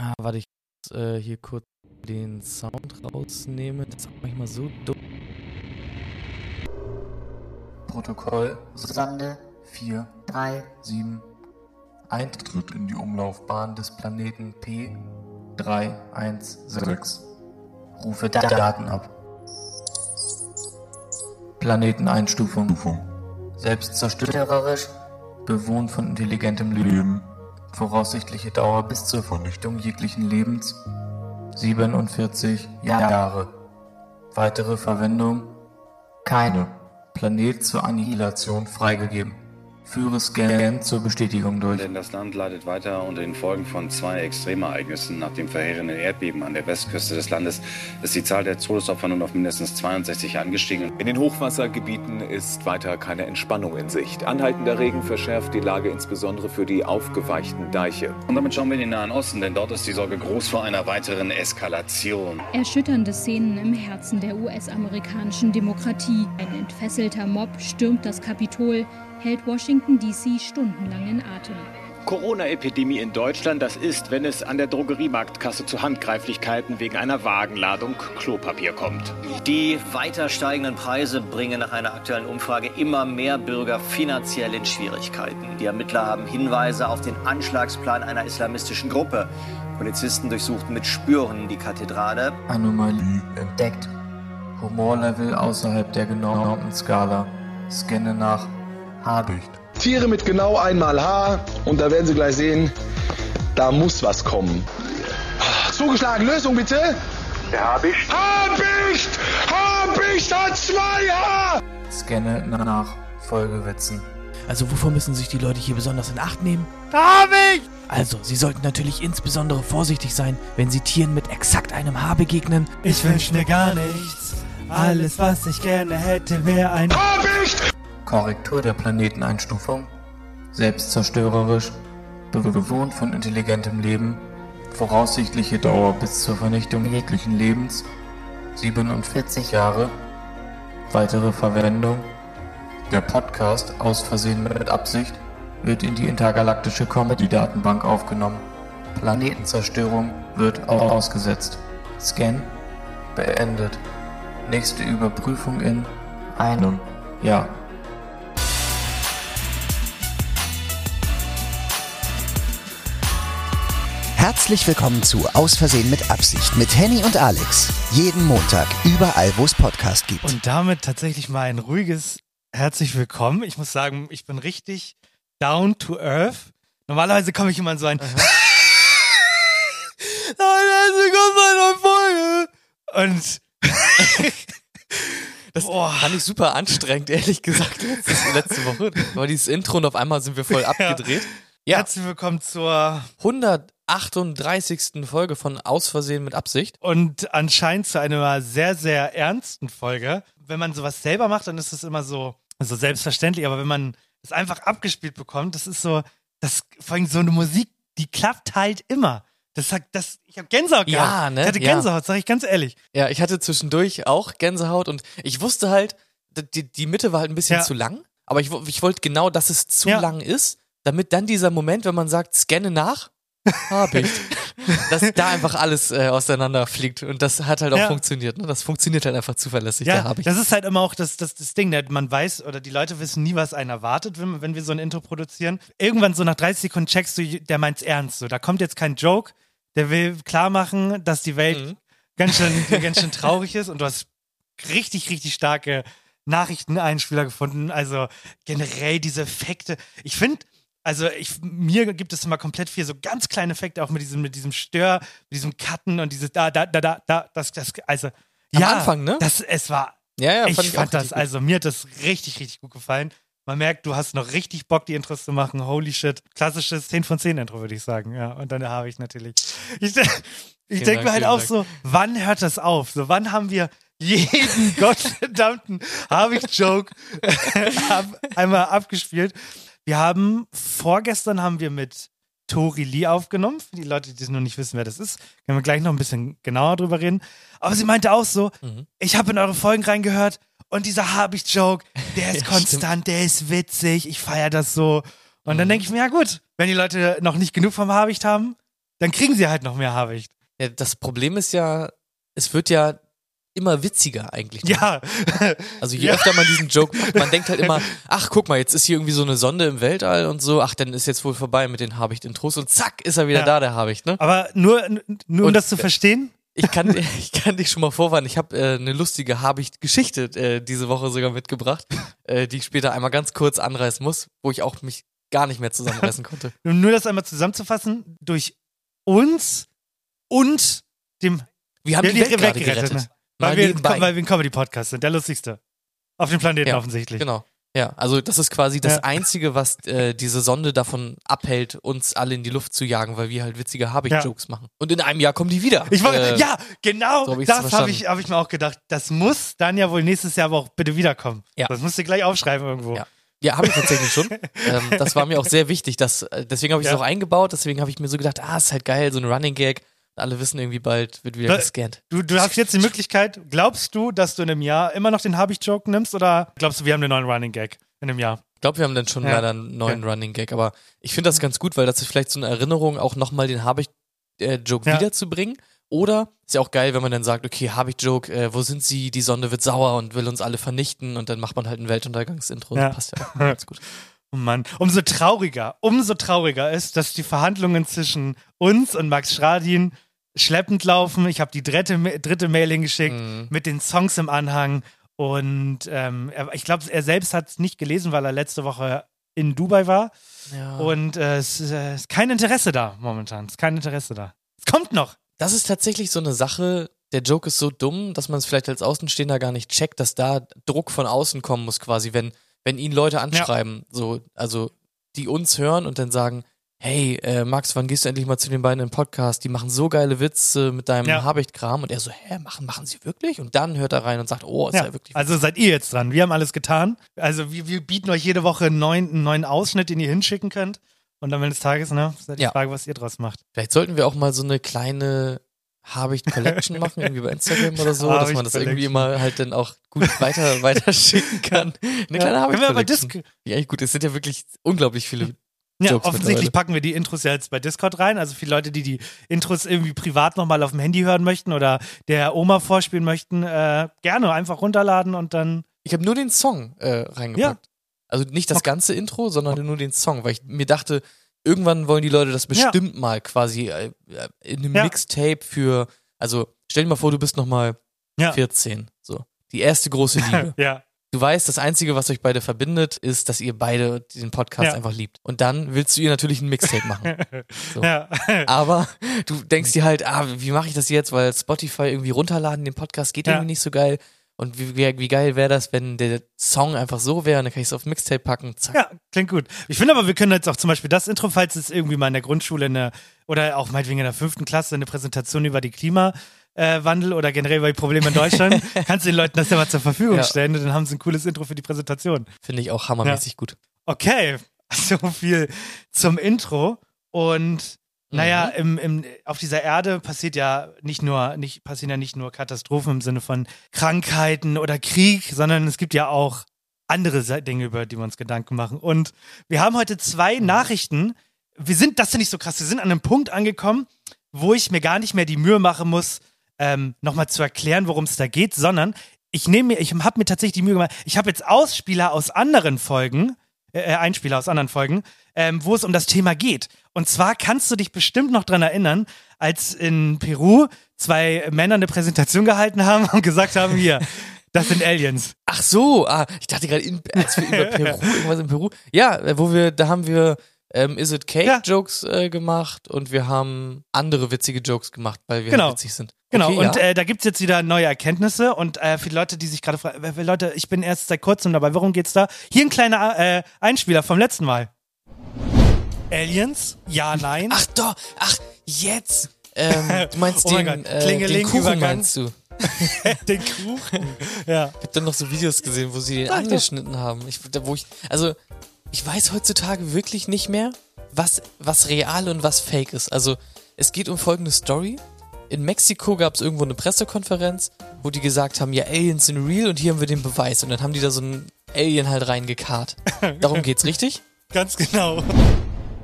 Ah, warte, ich muss äh, hier kurz den Sound rausnehmen. Das ist auch manchmal so dumm. Protokoll Sonde 4, 3, 7. Eintritt in die Umlaufbahn des Planeten P 316. Rufe Da- Daten ab. Planeteneinstufung. Selbstzerstörung. störerisch, Bewohnt von intelligentem Leben. Voraussichtliche Dauer bis zur Vernichtung jeglichen Lebens. 47 Jahre. Weitere Verwendung. keine, Planet zur Annihilation freigegeben. Führe Scan zur Bestätigung durch. Denn das Land leidet weiter unter den Folgen von zwei Extremereignissen. Nach dem verheerenden Erdbeben an der Westküste des Landes ist die Zahl der Todesopfer nun auf mindestens 62 angestiegen. In den Hochwassergebieten ist weiter keine Entspannung in Sicht. Anhaltender Regen verschärft die Lage insbesondere für die aufgeweichten Deiche. Und damit schauen wir in den Nahen Osten, denn dort ist die Sorge groß vor einer weiteren Eskalation. Erschütternde Szenen im Herzen der US-amerikanischen Demokratie. Ein entfesselter Mob stürmt das Kapitol, hält Washington DC stundenlang in Atem. Corona-Epidemie in Deutschland, das ist, wenn es an der Drogeriemarktkasse zu Handgreiflichkeiten wegen einer Wagenladung Klopapier kommt. Die weiter steigenden Preise bringen nach einer aktuellen Umfrage immer mehr Bürger finanziell in Schwierigkeiten. Die Ermittler haben Hinweise auf den Anschlagsplan einer islamistischen Gruppe. Polizisten durchsuchten mit Spürhunden die Kathedrale. Anomalie entdeckt. Humorlevel außerhalb der genormten Skala. Scanne nach Haardicht. Tiere mit genau einmal Haar und da werden Sie gleich sehen, da muss was kommen. Zugeschlagen, Lösung bitte. Der Habicht. Habicht! Habicht hat zwei Haar! Scanne nach Folgewitzen. Also wovor müssen sich die Leute hier besonders in Acht nehmen? David! Also, sie sollten natürlich insbesondere vorsichtig sein, wenn sie Tieren mit exakt einem Haar begegnen. Ich wünsch mir gar nichts. Alles, was ich gerne hätte, wäre ein Habicht! Korrektur der Planeteneinstufung. Selbstzerstörerisch. Be bewohnt von intelligentem Leben. Voraussichtliche Dauer bis zur Vernichtung jeglichen Lebens. 47 Jahre. Weitere Verwendung. Der Podcast aus Versehen mit Absicht wird in die intergalaktische Comedy-Datenbank aufgenommen. Planetenzerstörung wird ausgesetzt. Scan beendet. Nächste Überprüfung in einem Jahr. Herzlich willkommen zu Aus Versehen mit Absicht mit Henny und Alex. Jeden Montag, überall, wo es Podcast gibt. Und damit tatsächlich mal ein ruhiges Herzlich willkommen. Ich muss sagen, ich bin richtig down to earth. Normalerweise komme ich immer in so ein. Herzlich willkommen zu einer neuen Folge. Und. Das fand ich super anstrengend, ehrlich gesagt, letzte, letzte Woche. War dieses Intro und auf einmal sind wir voll abgedreht. Ja, Herzlich willkommen zur 138. Folge von Aus Versehen mit Absicht. und anscheinend zu einer sehr, sehr ernsten Folge. Wenn man sowas selber macht, dann ist es immer so, so selbstverständlich, aber wenn man es einfach abgespielt bekommt, das ist so, das vor allem so eine Musik, die klappt halt immer. Das hat, das, ich habe Gänsehaut Ja, gehabt. ne? Ich hatte Ja. Gänsehaut, sag ich ganz ehrlich. Ja, ich hatte zwischendurch auch Gänsehaut und ich wusste halt, die, die Mitte war halt ein bisschen Ja. zu lang, aber ich, ich wollte genau, dass es zu Ja. lang ist, damit dann dieser Moment, wenn man sagt, scanne nach, habe ich, dass da einfach alles äh, auseinanderfliegt und das hat halt auch Ja. funktioniert. Ne? Das funktioniert halt einfach zuverlässig, Ja, ich. das ist halt immer auch das, das, das Ding, ne? man weiß oder die Leute wissen nie, was einen erwartet, wenn, wenn wir so ein Intro produzieren. Irgendwann so nach 30 Sekunden checkst du, der meint's ernst. So, da kommt jetzt kein Joke, der will klar machen, dass die Welt Mhm. ganz, schön, ganz schön traurig ist und du hast richtig, richtig starke Nachrichteneinspieler gefunden. Also generell diese Effekte. Ich finde, also ich, mir gibt es immer komplett viel so ganz kleine Effekte, auch mit diesem, mit diesem Stör, mit diesem Cutten und dieses da, da, da, da, da, das, das, also Am ja, Anfang, ne? Das, es war ja, ja, ich fand fand, ich auch das, also mir hat das richtig, richtig gut gefallen. Man merkt, du hast noch richtig Bock, die Intros zu machen. Holy shit. Klassisches 10 von 10 Intro, würde ich sagen. Ja, und dann habe ich natürlich. Ich, ich denke mir halt Dank, auch vielen so, wann hört das auf? So, wann haben wir jeden gottverdammten Habe-ich-Joke ab, einmal abgespielt? Wir haben, vorgestern haben wir mit Tori Lee aufgenommen. Für die Leute, die noch nicht wissen, wer das ist, können wir gleich noch ein bisschen genauer drüber reden. Aber sie meinte auch so, Mhm. ich habe in eure Folgen reingehört und dieser Habe-ich-Joke, der ist Ja, konstant, der ist witzig, ich feiere das so. Und dann Mhm. denke ich mir, ja gut, wenn die Leute noch nicht genug vom Habicht haben, dann kriegen sie halt noch mehr Habicht. Ja, das Problem ist ja, es wird ja immer witziger eigentlich. Ja. Also je Ja. öfter man diesen Joke macht, man denkt halt immer, ach guck mal, jetzt ist hier irgendwie so eine Sonde im Weltall und so, ach, dann ist jetzt wohl vorbei mit den Habicht-Intros und zack, ist er wieder Ja. da, der Habicht, ne? Aber nur, nur um Und, das zu verstehen, Ich kann, ich kann dich schon mal vorwarnen, ich habe äh, eine lustige Habicht-Geschichte äh, diese Woche sogar mitgebracht, äh, die ich später einmal ganz kurz anreißen muss, wo ich auch mich gar nicht mehr zusammenreißen konnte. nur das einmal zusammenzufassen, durch uns und dem Wir haben die Welt gerade gerettet. ne? Weil, wir, nebenbei. weil wir ein Comedy-Podcast sind, der lustigste. Auf dem Planeten Ja, offensichtlich. Genau. Ja, also das ist quasi das Ja. Einzige, was äh, diese Sonde davon abhält, uns alle in die Luft zu jagen, weil wir halt witzige Habicht-Jokes machen. Und in einem Jahr kommen die wieder. Ich wollte, Äh, ja, genau, so hab das habe ich, hab ich mir auch gedacht. Das muss dann ja wohl nächstes Jahr aber auch bitte wiederkommen. Ja. Das musst du gleich aufschreiben irgendwo. Ja. Ja, habe ich tatsächlich schon. ähm, das war mir auch sehr wichtig. Dass, äh, deswegen habe ich es Ja. auch eingebaut. Deswegen habe ich mir so gedacht, ah, ist halt geil, so ein Running Gag. Alle wissen irgendwie bald, wird wieder gescannt. Du, du hast jetzt die Möglichkeit, glaubst du, dass du in einem Jahr immer noch den Habich-Joke nimmst oder glaubst du, wir haben einen neuen Running Gag in einem Jahr? Ich glaube, wir haben dann schon Ja. leider einen neuen Running Gag. Aber ich finde das ganz gut, weil das ist vielleicht so eine Erinnerung, auch nochmal den Habicht-Joke Ja. wiederzubringen. Oder ist ja auch geil, wenn man dann sagt, okay, Habicht-Joke, äh, wo sind sie? Die Sonde wird sauer und will uns alle vernichten. Und dann macht man halt ein Weltuntergangsintro. Ja. Das passt ja auch ganz gut. Oh Mann, umso trauriger, umso trauriger ist, dass die Verhandlungen zwischen uns und Max Schradin schleppend laufen. Ich habe die dritte, dritte Mail hingeschickt Mhm. mit den Songs im Anhang und ähm, ich glaube, er selbst hat es nicht gelesen, weil er letzte Woche in Dubai war Ja. und äh, es äh, ist kein Interesse da momentan. Es ist kein Interesse da. Es kommt noch. Das ist tatsächlich so eine Sache, der Joke ist so dumm, dass man es vielleicht als Außenstehender gar nicht checkt, dass da Druck von außen kommen muss, quasi, wenn, wenn ihn Leute anschreiben, so, also die uns hören und dann sagen, hey, äh, Max, wann gehst du endlich mal zu den beiden im Podcast? Die machen so geile Witze mit deinem Ja. Habicht-Kram. Und er so, hä, machen, machen sie wirklich? Und dann hört er rein und sagt, oh, ist ja, Ja, wirklich also seid ihr jetzt dran. Wir haben alles getan. Also wir, wir bieten euch jede Woche einen neuen, einen neuen Ausschnitt, den ihr hinschicken könnt. Und am Ende des Tages, ne, ist halt die Ja. Frage, was ihr draus macht. Vielleicht sollten wir auch mal so eine kleine Habicht-Collection machen, irgendwie bei Instagram oder so, dass man das irgendwie immer halt dann auch gut weiter, weiter schicken kann. Eine kleine Ja, bei Habicht-Collection. Ja, echt gut. Es sind ja wirklich unglaublich viele Ja, Jokes offensichtlich packen wir die Intros ja jetzt bei Discord rein. Also für Leute, die die Intros irgendwie privat nochmal auf dem Handy hören möchten oder der Oma vorspielen möchten, äh, gerne einfach runterladen und dann. Ich habe nur den Song äh, reingepackt. Also nicht das ganze Intro, sondern nur den Song, weil ich mir dachte, irgendwann wollen die Leute das bestimmt mal quasi äh, in einem Ja. Mixtape für, also stell dir mal vor, du bist nochmal Ja. 14, so. Die erste große Liebe. ja. Du weißt, das Einzige, was euch beide verbindet, ist, dass ihr beide den Podcast Ja. einfach liebt. Und dann willst du ihr natürlich ein Mixtape machen. So. Ja. Aber du denkst dir halt, ah, wie mache ich das jetzt? Weil Spotify irgendwie runterladen, den Podcast geht Ja. irgendwie nicht so geil. Und wie, wie, wie geil wäre das, wenn der Song einfach so wäre, und dann kann ich es auf Mixtape packen, zack. Ja, klingt gut. Ich finde aber, wir können jetzt auch zum Beispiel das Intro, falls es irgendwie mal in der Grundschule eine, oder auch meinetwegen in der fünften Klasse eine Präsentation über die Klimawandel oder generell über die Probleme in Deutschland, kannst du den Leuten das ja mal zur Verfügung Ja. stellen und dann haben sie ein cooles Intro für die Präsentation. Finde ich auch hammermäßig gut. Okay, so viel zum Intro. Und naja, Mhm. im, im, auf dieser Erde passiert ja nicht nur, nicht, passieren ja nicht nur Katastrophen im Sinne von Krankheiten oder Krieg, sondern es gibt ja auch andere Dinge, über die wir uns Gedanken machen. Und wir haben heute Mhm. zwei Nachrichten. Wir sind, das finde ich so krass, wir sind an einem Punkt angekommen, wo ich mir gar nicht mehr die Mühe machen muss, ähm, nochmal zu erklären, worum es da geht, sondern ich nehme mir, ich habe mir tatsächlich die Mühe gemacht, ich habe jetzt Ausspieler aus anderen Folgen, äh, Einspieler aus anderen Folgen, ähm, wo es um das Thema geht. Und zwar kannst du dich bestimmt noch dran erinnern, als in Peru zwei Männer eine Präsentation gehalten haben und gesagt haben, hier, das sind Aliens. Ach so, ah, ich dachte gerade, als wir über Peru, irgendwas in Peru. Ja, äh, wo wir, da haben wir ähm, Is It Cake Ja. Jokes äh, gemacht und wir haben andere witzige Jokes gemacht, weil wir Genau. halt witzig sind. Genau, Okay, und ja. äh, da gibt's jetzt wieder neue Erkenntnisse und äh, für die Leute, die sich gerade fragen, äh, Leute, ich bin erst seit kurzem dabei, worum geht's da? Hier ein kleiner äh, Einspieler vom letzten Mal. Aliens? Ja, nein. Ach doch, ach, jetzt. Ähm, du meinst Oh den, Gott, äh, den Kuchen meinst du? Den Kuchen. Ja. Ich habe dann noch so Videos gesehen, wo sie den angeschnitten haben. Ich, da, wo ich, also, ich weiß heutzutage wirklich nicht mehr, was, was real und was fake ist. Also, es geht um folgende Story. In Mexiko gab es irgendwo eine Pressekonferenz, wo die gesagt haben, ja, Aliens sind real und hier haben wir den Beweis. Und dann haben die da so einen Alien halt reingekarrt. Darum geht's, richtig? Ganz genau.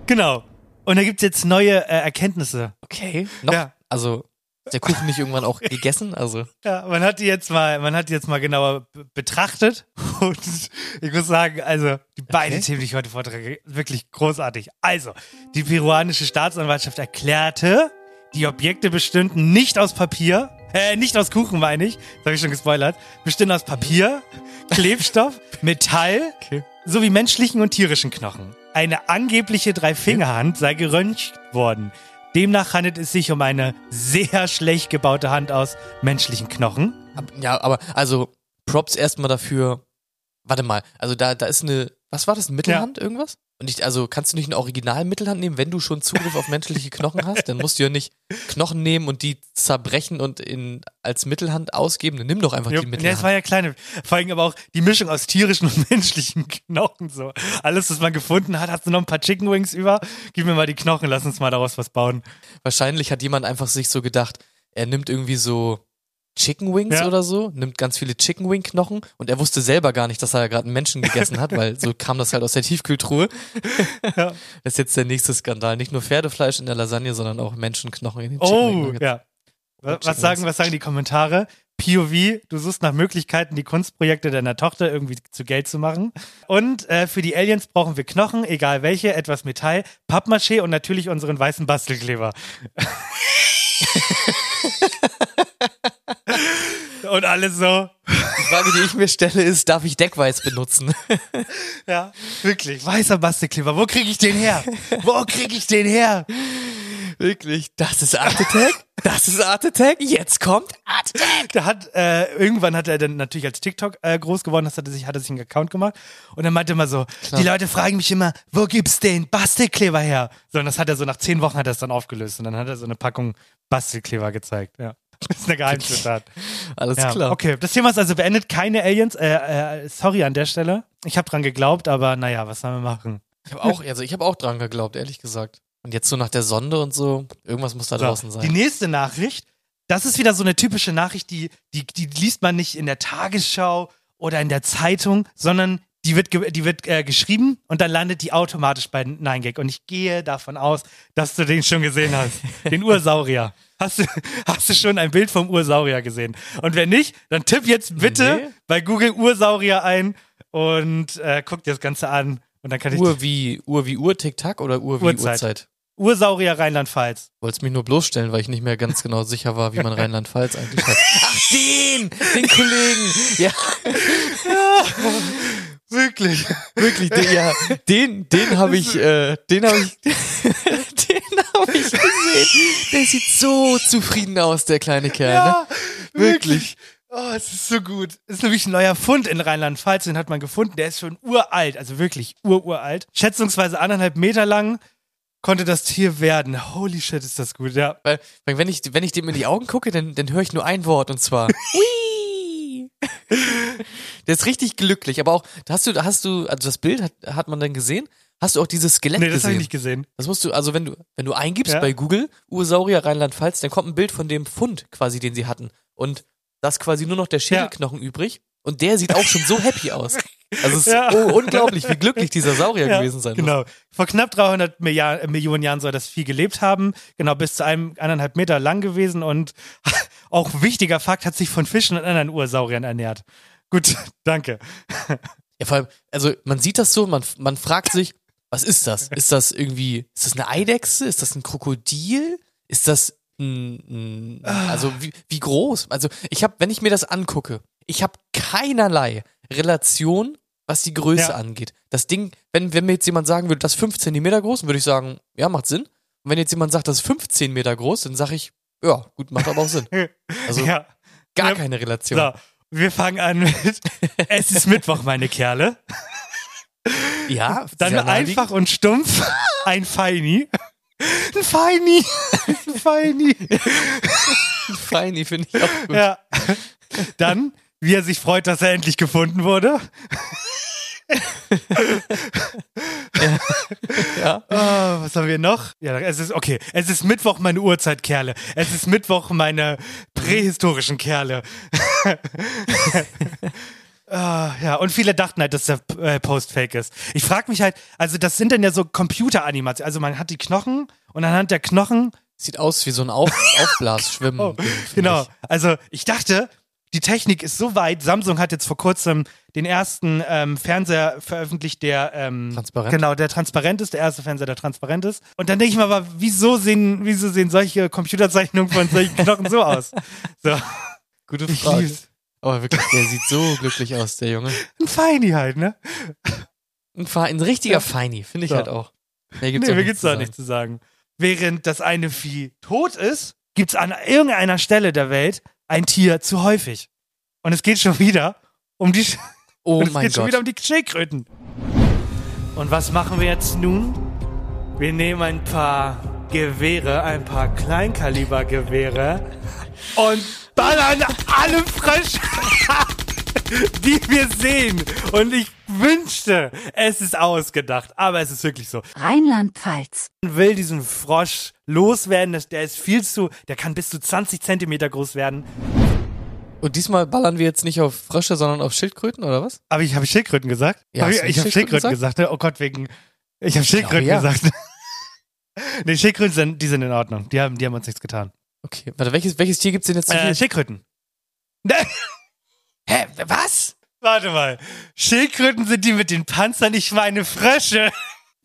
Genau. Und da gibt's jetzt neue äh, Erkenntnisse. Okay. Noch, Ja. Also, der Kuchen nicht irgendwann auch gegessen? Also, Ja, man hat die jetzt mal, man hat die jetzt mal genauer betrachtet und ich muss sagen, also die beiden Themen, die ich heute vortrage, wirklich großartig. Also, die peruanische Staatsanwaltschaft erklärte, die Objekte bestünden nicht aus Papier, äh, nicht aus Kuchen meine ich, das habe ich schon gespoilert, bestünden aus Papier, Klebstoff, Metall sowie menschlichen und tierischen Knochen. Eine angebliche Dreifingerhand sei geröntgt worden. Demnach handelt es sich um eine sehr schlecht gebaute Hand aus menschlichen Knochen. Ja, aber also Props erstmal dafür. Warte mal, also da, da ist eine, was war das, Mittelhand, irgendwas? Und ich, also kannst du nicht eine Original-Mittelhand nehmen, wenn du schon Zugriff auf menschliche Knochen hast? Dann musst du ja nicht Knochen nehmen und die zerbrechen und in, als Mittelhand ausgeben. Dann nimm doch einfach Jo, die ja, Mittelhand. es war ja kleine. Vor allem aber auch die Mischung aus tierischen und menschlichen Knochen. So. Alles, was man gefunden hat, hast du noch ein paar Chicken Wings über? Gib mir mal die Knochen, lass uns mal daraus was bauen. Wahrscheinlich hat jemand einfach sich so gedacht, er nimmt irgendwie so Chicken Wings Ja. oder so, nimmt ganz viele Chicken Wing Knochen und er wusste selber gar nicht, dass er ja gerade einen Menschen gegessen hat, weil so kam das halt aus der Tiefkühltruhe. Ja. Das ist jetzt der nächste Skandal. Nicht nur Pferdefleisch in der Lasagne, sondern auch Menschenknochen in den Chicken Oh, ja. Was, Chicken sagen, Wings. was sagen die Kommentare? POV, du suchst nach Möglichkeiten, die Kunstprojekte deiner Tochter irgendwie zu Geld zu machen. Und äh, für die Aliens brauchen wir Knochen, egal welche, etwas Metall, Pappmaché und natürlich unseren weißen Bastelkleber. und alles so. Die Frage, die ich mir stelle, ist, darf ich Deckweiß benutzen? Ja, wirklich. Weißer Bastelkleber. Wo kriege ich den her? Wo kriege ich den her? Wirklich, das ist Art Attack? Das ist Art Attack? Jetzt kommt Art Attack! Der hat, äh, irgendwann hat er dann natürlich als TikTok äh, groß geworden, das hat er sich, hat er sich einen Account gemacht. Und dann meinte er immer so, Klar. die Leute fragen mich immer, wo gibt's den Bastelkleber her? So, und das hat er so nach zehn Wochen hat er es dann aufgelöst. Und dann hat er so eine Packung Bastelkleber gezeigt. Ja. Das ist eine Geheimzutat. Alles ja. klar. Okay, das Thema ist also beendet. Keine Aliens. Äh, äh, sorry an der Stelle. Ich habe dran geglaubt, aber naja, was sollen wir machen? Ich habe auch, also ich habe auch dran geglaubt, ehrlich gesagt. Und jetzt so nach der Sonde und so, irgendwas muss da So, draußen Die sein. nächste Nachricht, das ist wieder so eine typische Nachricht, die, die, die liest man nicht in der Tagesschau oder in der Zeitung, sondern die wird, die wird äh, geschrieben und dann landet die automatisch bei 9gag. Und ich gehe davon aus, dass du den schon gesehen hast. Den Ursaurier. Hast du, hast du schon ein Bild vom Ursaurier gesehen? Und wenn nicht, dann tipp jetzt bitte Nee. bei Google Ursaurier ein und äh, guck dir das Ganze an. Und dann kann ich Uhr wie, Uhr wie Uhr, Tick-Tack oder Uhr wie Uhrzeit. Uhrzeit? Ursaurier Rheinland-Pfalz. Wolltest mich nur bloßstellen, weil ich nicht mehr ganz genau sicher war, wie man Rheinland-Pfalz eigentlich schreibt. Ach, den! Den Kollegen! Ja, Wirklich. wirklich, den, ja, den, den habe ich, äh, den habe ich, habe ich gesehen. Der sieht so zufrieden aus, der kleine Kerl, ne? Ja, wirklich. Oh, es ist so gut. Es ist nämlich ein neuer Fund in Rheinland-Pfalz, den hat man gefunden. Der ist schon uralt, also wirklich ururalt. Schätzungsweise anderthalb Meter lang konnte das Tier werden. Holy shit, ist das gut, ja. Weil, wenn ich, wenn ich dem in die Augen gucke, dann, dann höre ich nur ein Wort und zwar! Der ist richtig glücklich, aber auch, hast du, hast du, also das Bild hat, hat man dann gesehen? Hast du auch dieses Skelett Nee, das habe gesehen? ich nicht gesehen. Das musst du, also wenn du, wenn du eingibst Ja. bei Google Ursaurier Rheinland-Pfalz, dann kommt ein Bild von dem Fund quasi, den sie hatten. Und da ist quasi nur noch der Schädelknochen übrig. Und der sieht auch schon so happy aus. Also es ist Ja. oh, unglaublich, wie glücklich dieser Saurier Ja, gewesen sein Genau. Vor knapp 300 Milliard, äh, Millionen Jahren soll das Vieh gelebt haben. Genau, bis zu einem eineinhalb Meter lang gewesen und auch wichtiger Fakt, hat sich von Fischen und anderen Ursauriern ernährt. Gut, danke. muss. Ja, vor allem, also man sieht das so, man, man fragt sich, was ist das? Ist das irgendwie, ist das eine Eidechse? Ist das ein Krokodil? Ist das ein, ein also wie, wie groß? Also ich habe, wenn ich mir das angucke, ich habe keinerlei Relation was die Größe Ja. angeht. Das Ding, wenn, wenn mir jetzt jemand sagen würde, das ist 5 Zentimeter groß, würde ich sagen, ja, macht Sinn. Und wenn jetzt jemand sagt, das ist 15 Meter groß, dann sage ich, ja, gut, macht aber auch Sinn. Also ja. gar Ja. keine Relation. So, wir fangen an mit Es ist Mittwoch, meine Kerle. Ja, Dann einfach und stumpf ein Feini. Ein Feini. Ein Feini. Feini finde ich auch gut. Ja. Dann, wie er sich freut, dass er endlich gefunden wurde. Ja. Ah, was haben wir noch? Ja, es ist okay. Es ist Mittwoch, meine Urzeitkerle. Es ist Mittwoch, meine prähistorischen Kerle. Ah, ja, und viele dachten halt, dass der äh, Post fake ist. Ich frage mich halt, also das sind dann ja so Computeranimationen. Also man hat die Knochen und anhand der Knochen. Sieht aus wie so ein Auf Aufblasschwimmen. Oh, genau. Also ich dachte, die Technik ist so weit. Samsung hat jetzt vor kurzem den ersten ähm, Fernseher veröffentlicht, der ähm, Transparent. Genau, der transparent ist, der erste Fernseher, der transparent ist. Und dann denke ich mir aber, wieso sehen, wieso sehen solche Computerzeichnungen von solchen Knochen so aus? So. Gute Ich Frage. Aber wirklich, der sieht so glücklich aus, der Junge. Ein Feini halt, ne? Ein, Fe- ein richtiger Feini, finde ich So. halt auch. Mehr gibt's nee, mir gibt's da nichts zu sagen. Während das eine Vieh tot ist, gibt's an irgendeiner Stelle der Welt ein Tier zu häufig. Und es geht schon wieder um die. Sch- Oh es mein geht schon Gott. wieder um die Schildkröten. Und was machen wir jetzt nun? Wir nehmen ein paar Gewehre, ein paar Kleinkalibergewehre und ballern alle Frösche, die wir sehen. Und ich wünschte, es ist ausgedacht, aber es ist wirklich so. Rheinland-Pfalz. Man will diesen Frosch loswerden, der ist viel zu, der kann bis zu 20 Zentimeter groß werden. Und diesmal ballern wir jetzt nicht auf Frösche, sondern auf Schildkröten, oder was? Aber ich habe Schildkröten gesagt. Ja, Hab ich ich habe Schildkröten Schildkröten gesagt. ne? Oh Gott, wegen. Ich habe Schildkröten ja. gesagt. nee, Schildkröten sind, die sind in Ordnung. Die haben, die haben uns nichts getan. Okay, warte, welches, welches Tier gibt's denn jetzt Äh? Schildkröten. Hä, was? Warte mal. Schildkröten sind die mit den Panzern, ich meine Frösche.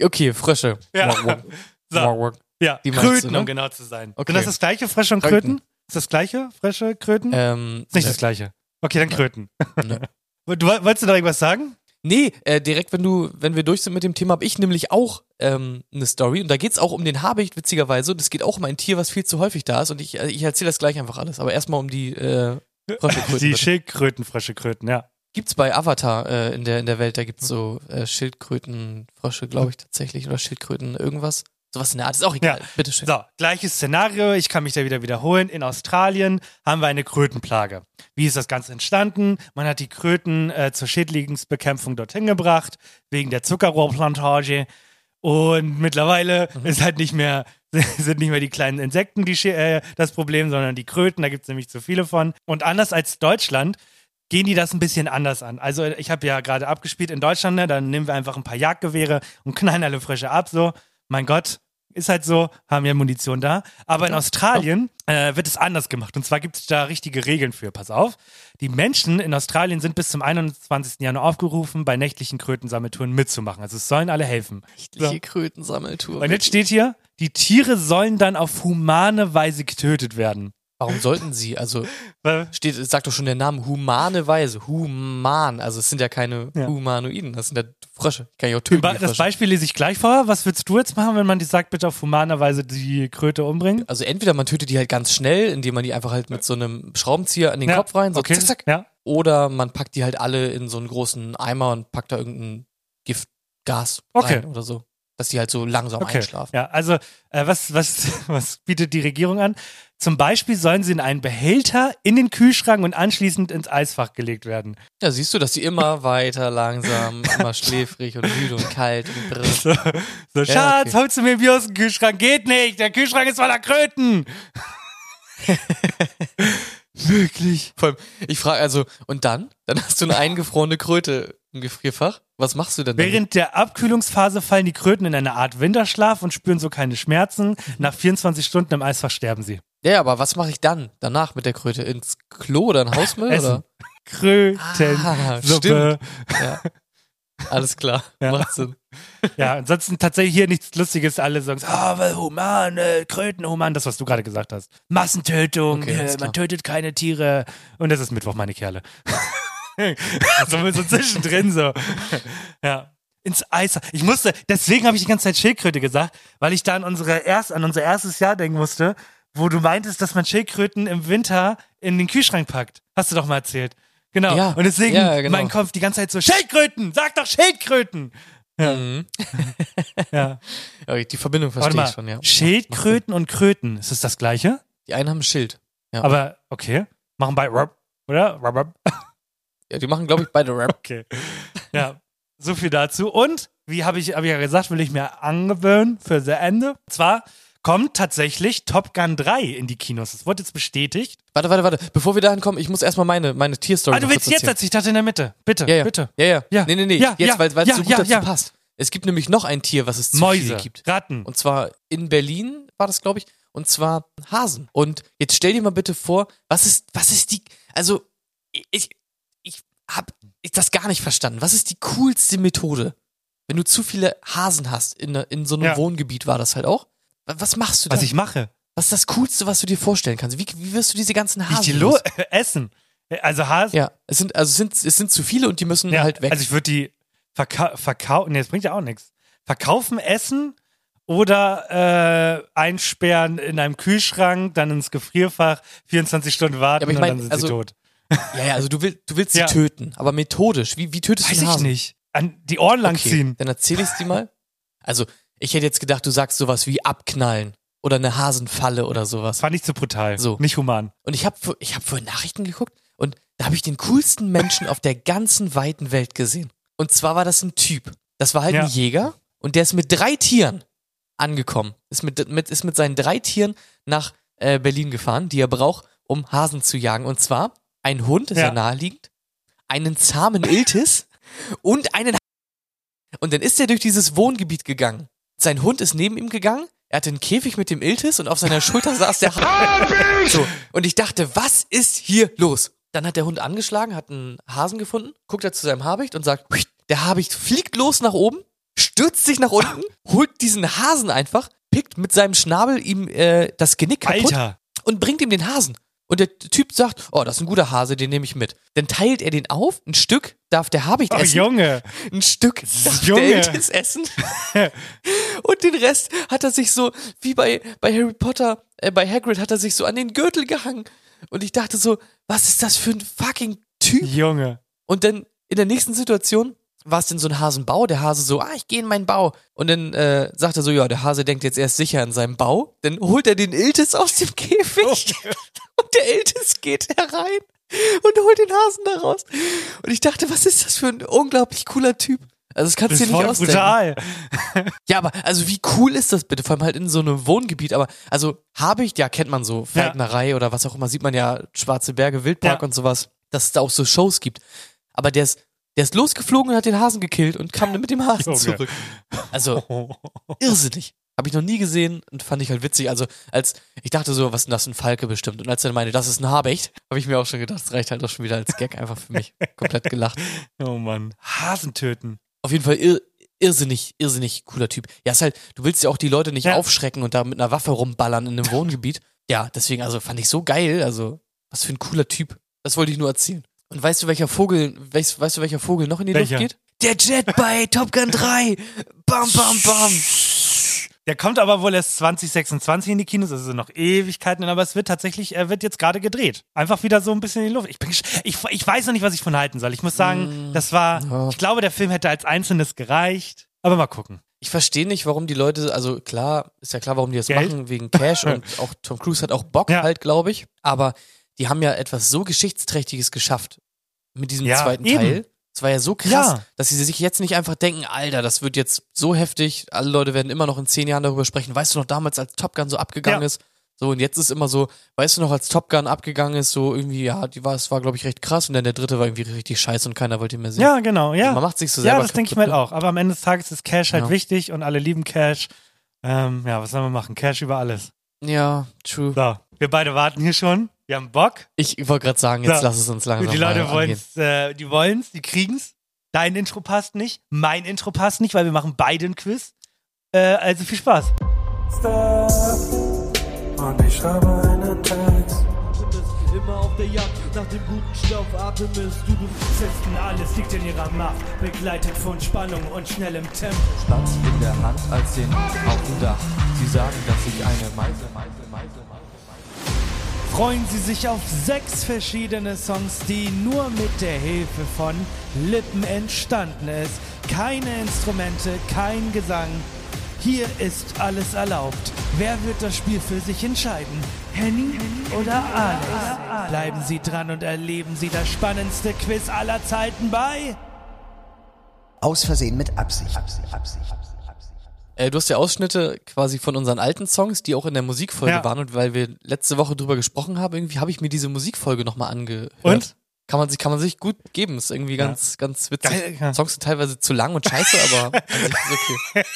Okay, Frösche. Ja. Wok, wok. So. Wok, wok. Ja, Die meinst du, Kröten, ne? um genau zu sein. Okay. Sind das das gleiche, Frösche und Kröten. Kröten? Ist das gleiche, Frösche, Kröten? Ähm, ist nicht ne. das gleiche. Okay, dann Kröten. Ne. Du, wolltest du noch irgendwas sagen? Nee, äh, direkt, wenn du, wenn wir durch sind mit dem Thema, habe ich nämlich auch ähm, eine Story und da geht's auch um den Habicht, witzigerweise. Und es geht auch um ein Tier, was viel zu häufig da ist. Und ich, äh, ich erzähle das gleich einfach alles. Aber erstmal um die äh, Fröschekröten. Die. Schildkröten, Frösche, Kröten, ja. Gibt's bei Avatar äh, in, der, in der Welt, da gibt's so äh, Schildkröten, Frösche, glaube ich tatsächlich, oder Schildkröten, irgendwas. Sowas in der Art, ist auch egal. Bitteschön. So, gleiches Szenario, ich kann mich da wieder wiederholen. In Australien haben wir eine Krötenplage. Wie ist das Ganze entstanden? Man hat die Kröten äh, zur Schädlingsbekämpfung dorthin gebracht, wegen der Zuckerrohrplantage. Und mittlerweile ist halt nicht mehr, sind nicht mehr die kleinen Insekten die, äh, das Problem, sondern die Kröten, da gibt es nämlich zu viele von. Und anders als Deutschland gehen die das ein bisschen anders an. Also ich habe ja gerade abgespielt in Deutschland, ne, dann nehmen wir einfach ein paar Jagdgewehre und knallen alle Frösche ab, so. Mein Gott, ist halt so, haben ja Munition da. Aber in Australien äh, wird es anders gemacht. Und zwar gibt es da richtige Regeln für. Pass auf. Die Menschen in Australien sind bis zum 21. Januar aufgerufen, bei nächtlichen Krötensammeltouren mitzumachen. Also es sollen alle helfen. Nächtliche Krötensammeltour. Und jetzt steht hier, die Tiere sollen dann auf humane Weise getötet werden. Warum sollten sie? Also steht, sagt doch schon der Name, humane Weise. Human. Also es sind ja keine Ja. Humanoiden, das sind ja Frösche. Kann ich auch töten. Die Das. Beispiel lese ich gleich vor. Was würdest du jetzt machen, wenn man dir sagt, bitte auf humane Weise die Kröte umbringen? Also entweder man tötet die halt ganz schnell, indem man die einfach halt mit so einem Schraubenzieher an den Ja, Kopf rein, so okay, zack, zack. ja. Oder man packt die halt alle in so einen großen Eimer und packt da irgendein Giftgas Okay. rein oder so. Dass die halt so langsam Okay. einschlafen. Ja, also äh, was, was, was bietet die Regierung an? Zum Beispiel sollen sie in einen Behälter in den Kühlschrank und anschließend ins Eisfach gelegt werden. Ja, siehst du, dass die immer weiter langsam, immer schläfrig und müde und kalt und brr. So, so Ja, Schatz, okay. holst du mir ein Bier aus dem Kühlschrank? Geht nicht, der Kühlschrank ist voller Kröten. Wirklich. Vor allem, ich frage also, und dann? Dann hast du eine eingefrorene Kröte im Gefrierfach. Was machst du denn damit? Während der Abkühlungsphase fallen die Kröten in eine Art Winterschlaf und spüren so keine Schmerzen. Nach 24 Stunden im Eisfach sterben sie. Ja, aber was mache ich dann danach mit der Kröte? Ins Klo oder in Hausmüll? Essen. oder? Kröten, Ah, stimmt. Ja. Alles klar, Ja. macht Sinn. Ja, ansonsten tatsächlich hier nichts Lustiges. Alle sagen, ah, weil human, äh, Kröten, human, das, was du gerade gesagt hast. Massentötung, Okay, äh, man tötet keine Tiere. Und das ist Mittwoch, meine Kerle. so, so zwischendrin so. Ja. Ins Eis. Ich musste, deswegen habe ich die ganze Zeit Schildkröte gesagt, weil ich da an, unsere erst, an unser erstes Jahr denken musste, wo du meintest, dass man Schildkröten im Winter in den Kühlschrank packt. Hast du doch mal erzählt. Genau. Ja. Und deswegen Ja, genau. mein Kopf die ganze Zeit so, Schildkröten! Sag doch Schildkröten! Ja. Mhm. ja. Ja, die Verbindung verstehe ich schon, ja. Schildkröten und Kröten, ist es das gleiche? Die einen haben ein Schild. Ja. Aber, okay. Machen bei Rob, oder? Ja, die machen, glaube ich, beide Rap. Okay. Ja, so viel dazu. Und, wie habe ich, hab ich ja gesagt, will ich mir angewöhnen für das Ende. Und zwar kommt tatsächlich Top Gun 3 in die Kinos. Das wurde jetzt bestätigt. Warte, warte, warte. Bevor wir dahin kommen, ich muss erstmal meine, meine Tierstory Ah, du willst jetzt erzählen. erzählen? Ich dachte in der Mitte. Bitte, Ja, ja. bitte. Ja, ja. Ja. Nee, nee, nee. Ja, Jetzt, ja, weil es ja, so gut ja, dazu passt. Es gibt nämlich noch ein Tier, was es zu Mäuse, viele gibt. Ratten. Und zwar in Berlin war das, glaube ich. Und zwar Hasen. Und jetzt stell dir mal bitte vor, was ist, was ist die, also, ich, ich hab das gar nicht verstanden. Was ist die coolste Methode? Wenn du zu viele Hasen hast, in, in so einem. Wohngebiet war das halt auch. Was machst du da? Was ich mache. Was ist das Coolste, was du dir vorstellen kannst? Wie, wie wirst du diese ganzen Wie ich Hasen die lo los? essen. Also Hasen. Ja, es sind, also es sind, es sind zu viele und die müssen Ja, halt weg. Also ich würde die verkau verkaufen. Nee, das bringt ja auch nichts. Verkaufen, essen oder äh, einsperren in einem Kühlschrank, dann ins Gefrierfach, 24 Stunden warten aber ich und mein, dann sind also- sie tot. ja, ja, also du willst, du willst Ja. sie töten, aber methodisch. Wie, wie tötest Weiß du einen ich Hasen? nicht. An die Ohren lang Okay, ziehen. dann erzähl ich's dir mal. Also, ich hätte jetzt gedacht, du sagst sowas wie abknallen oder eine Hasenfalle oder sowas. Fand ich zu brutal. So. Nicht human. Und ich habe ich hab vorhin Nachrichten geguckt und da habe ich den coolsten Menschen auf der ganzen weiten Welt gesehen. Und zwar war das ein Typ. Das war halt Ja. ein Jäger und der ist mit drei Tieren angekommen. Ist mit, mit, ist mit seinen drei Tieren nach äh, Berlin gefahren, die er braucht, um Hasen zu jagen. Und zwar ein Hund, ist ja, Ja. naheliegend, einen zahmen Iltis und einen Und dann ist er durch dieses Wohngebiet gegangen. Sein Hund ist neben ihm gegangen. Er hatte einen Käfig mit dem Iltis und auf seiner Schulter saß der Hase. So. Und ich dachte, was ist hier los? Dann hat der Hund angeschlagen, hat einen Hasen gefunden, guckt er zu seinem Habicht und sagt, der Habicht fliegt los nach oben, stürzt sich nach unten, holt diesen Hasen einfach, pickt mit seinem Schnabel ihm äh, das Genick kaputt Alter. und bringt ihm den Hasen. Und der Typ sagt, oh, das ist ein guter Hase, den nehme ich mit. Dann teilt er den auf, ein Stück darf der Habicht Oh, essen. Junge. Ein Stück darf Junge. der Iltis essen. Und den Rest hat er sich so, wie bei, bei Harry Potter, äh, bei Hagrid hat er sich so an den Gürtel gehangen. Und ich dachte so, was ist das für ein fucking Typ? Junge. Und dann in der nächsten Situation war es denn so ein Hasenbau, der Hase so, ah, ich gehe in meinen Bau. Und dann äh, sagt er so, ja, der Hase denkt jetzt erst sicher in seinem Bau. Dann holt er den Iltis aus dem Käfig und der Iltis geht herein und holt den Hasen da raus. Und ich dachte, was ist das für ein unglaublich cooler Typ? Also das kannst du dir nicht ausdenken. brutal. Ja, aber also wie cool ist das bitte? Vor allem halt in so einem Wohngebiet. Aber also habe ich, ja, kennt man so, Falknerei oder was auch immer, sieht man ja Schwarze Berge, Wildpark Ja. und sowas, dass es da auch so Shows gibt. Aber der ist, der ist losgeflogen und hat den Hasen gekillt und kam dann mit dem Hasen Junge. zurück. Also irrsinnig. Habe ich noch nie gesehen und fand ich halt witzig. Also als ich dachte so, was ist denn das ein Falke bestimmt? Und als er meinte, das ist ein Habecht, habe ich mir auch schon gedacht, das reicht halt auch schon wieder als Gag einfach für mich. Komplett gelacht. Oh Mann. Hasen töten. Auf jeden Fall ir irrsinnig, irrsinnig cooler Typ. Ja, ist halt, du willst ja auch die Leute nicht Ja. aufschrecken und da mit einer Waffe rumballern in einem Wohngebiet. Ja, deswegen, also fand ich so geil. Also, was für ein cooler Typ. Das wollte ich nur erzählen. Und weißt du, welcher Vogel, weißt, weißt du, welcher Vogel noch in die Welcher? Luft geht? Der Jet bei Top Gun 3. Bam, bam, bam. Der kommt aber wohl erst 2026 in die Kinos, also noch Ewigkeiten, aber es wird tatsächlich, er wird jetzt gerade gedreht. Einfach wieder so ein bisschen in die Luft. Ich, bin, ich, ich weiß noch nicht, was ich von halten soll. Ich muss sagen, das war, ich glaube, der Film hätte als Einzelnes gereicht, aber mal gucken. Ich verstehe nicht, warum die Leute, also klar, ist ja klar, warum die das Geld? machen, wegen Cash und auch Tom Cruise hat auch Bock Ja. halt, glaube ich. Aber die haben ja etwas so Geschichtsträchtiges geschafft mit diesem Ja, zweiten eben. Teil. Es war ja so krass, Ja. dass sie sich jetzt nicht einfach denken, Alter, das wird jetzt so heftig, alle Leute werden immer noch in zehn Jahren darüber sprechen. Weißt du noch damals, als Top Gun so abgegangen Ja. ist? So, und jetzt ist immer so, weißt du noch, als Top Gun abgegangen ist, so irgendwie, ja, die war, es war, glaube ich, recht krass und dann der dritte war irgendwie richtig scheiße und keiner wollte ihn mehr sehen. Ja, genau, ja. Also man macht sich so selber Ja, das denke ich mir halt auch. Aber am Ende des Tages ist Cash halt wichtig und alle lieben Cash. Ähm, ja, was sollen wir machen? Cash über alles. Ja, true. So, wir beide warten hier schon. Wir haben Bock. Ich wollte gerade sagen, jetzt so. lass es uns langsam. Die Leute wollen es, äh, die wollen es, die kriegen es. Dein Intro passt nicht, mein Intro passt nicht, weil wir machen beide ein Quiz. Äh, also viel Spaß. Stop. Und ich schreibe einen Text immer auf der Jagd nach dem guten Stoff atmest du befestigten alles liegt in ihrer Macht begleitet von Spannung und schnellem Tempo Stand in der Hand als den auf dem Dach sie sagen dass ich eine Meise Meise Meise freuen Sie sich auf sechs verschiedene Songs, die nur mit der Hilfe von Lippen entstanden ist. Keine Instrumente, kein Gesang. Hier ist alles erlaubt. Wer wird das Spiel für sich entscheiden? Henny oder Alex? Bleiben Sie dran und erleben Sie das spannendste Quiz aller Zeiten bei Aus Versehen mit Absicht. Absicht, Absicht, Absicht. Äh, du hast ja Ausschnitte quasi von unseren alten Songs, die auch in der Musikfolge ja. waren und weil wir letzte Woche drüber gesprochen haben, irgendwie habe ich mir diese Musikfolge nochmal angehört. Und? Kann man sich, kann man sich gut geben. Ist irgendwie ja. ganz, ganz witzig. Geil, ja. Songs sind teilweise zu lang und scheiße, aber an sich ist okay.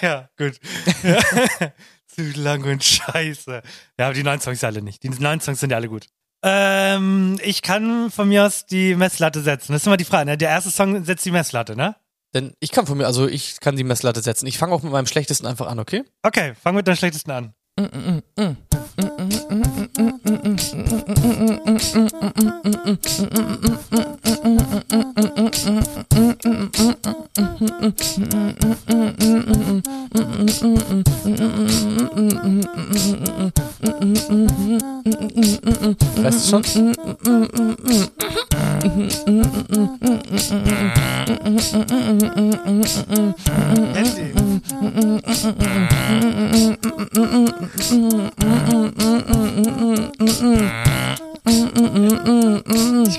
Ja, gut. zu lang und scheiße. Ja, aber die neuen Songs sind alle nicht. Die neuen Songs sind ja alle gut. Ähm, ich kann von mir aus die Messlatte setzen. Das ist immer die Frage. Ne? Der erste Song setzt die Messlatte, ne? Denn ich kann von mir, also ich kann die Messlatte setzen. Ich fange auch mit meinem Schlechtesten einfach an, okay? Okay, fang mit deinem Schlechtesten an. Weißt du schon? Ich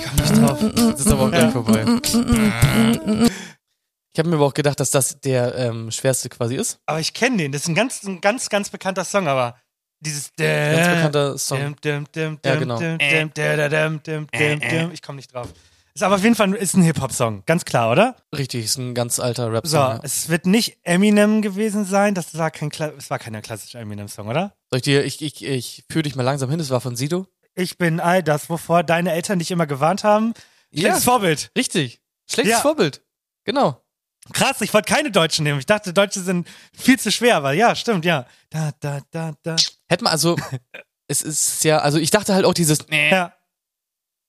komme nicht drauf. Das ist aber auch gleich vorbei. Ich habe mir aber auch gedacht, dass das der ähm, schwerste quasi ist. Aber ich kenne den. Das ist ein ganz, ein ganz, ganz bekannter Song, aber dieses ganz bekannter Song. Ja, genau. Ich komme nicht drauf. Ist aber auf jeden Fall ist ein Hip-Hop-Song, ganz klar, oder? Richtig, ist ein ganz alter Rap-Song. So, ja. es wird nicht Eminem gewesen sein, das war kein, es war kein klassischer Eminem-Song, oder? Soll ich dir, ich, ich, ich führe dich mal langsam hin, es war von Sido. Ich bin all das, wovor deine Eltern dich immer gewarnt haben. Schlechtes ja, Vorbild. Richtig, schlechtes ja. Vorbild, genau. Krass, ich wollte keine Deutschen nehmen. Ich dachte, Deutsche sind viel zu schwer, aber ja, stimmt, ja. Da, da, da, da. Hätten wir, also, es ist ja, also ich dachte halt auch dieses, nee, ja.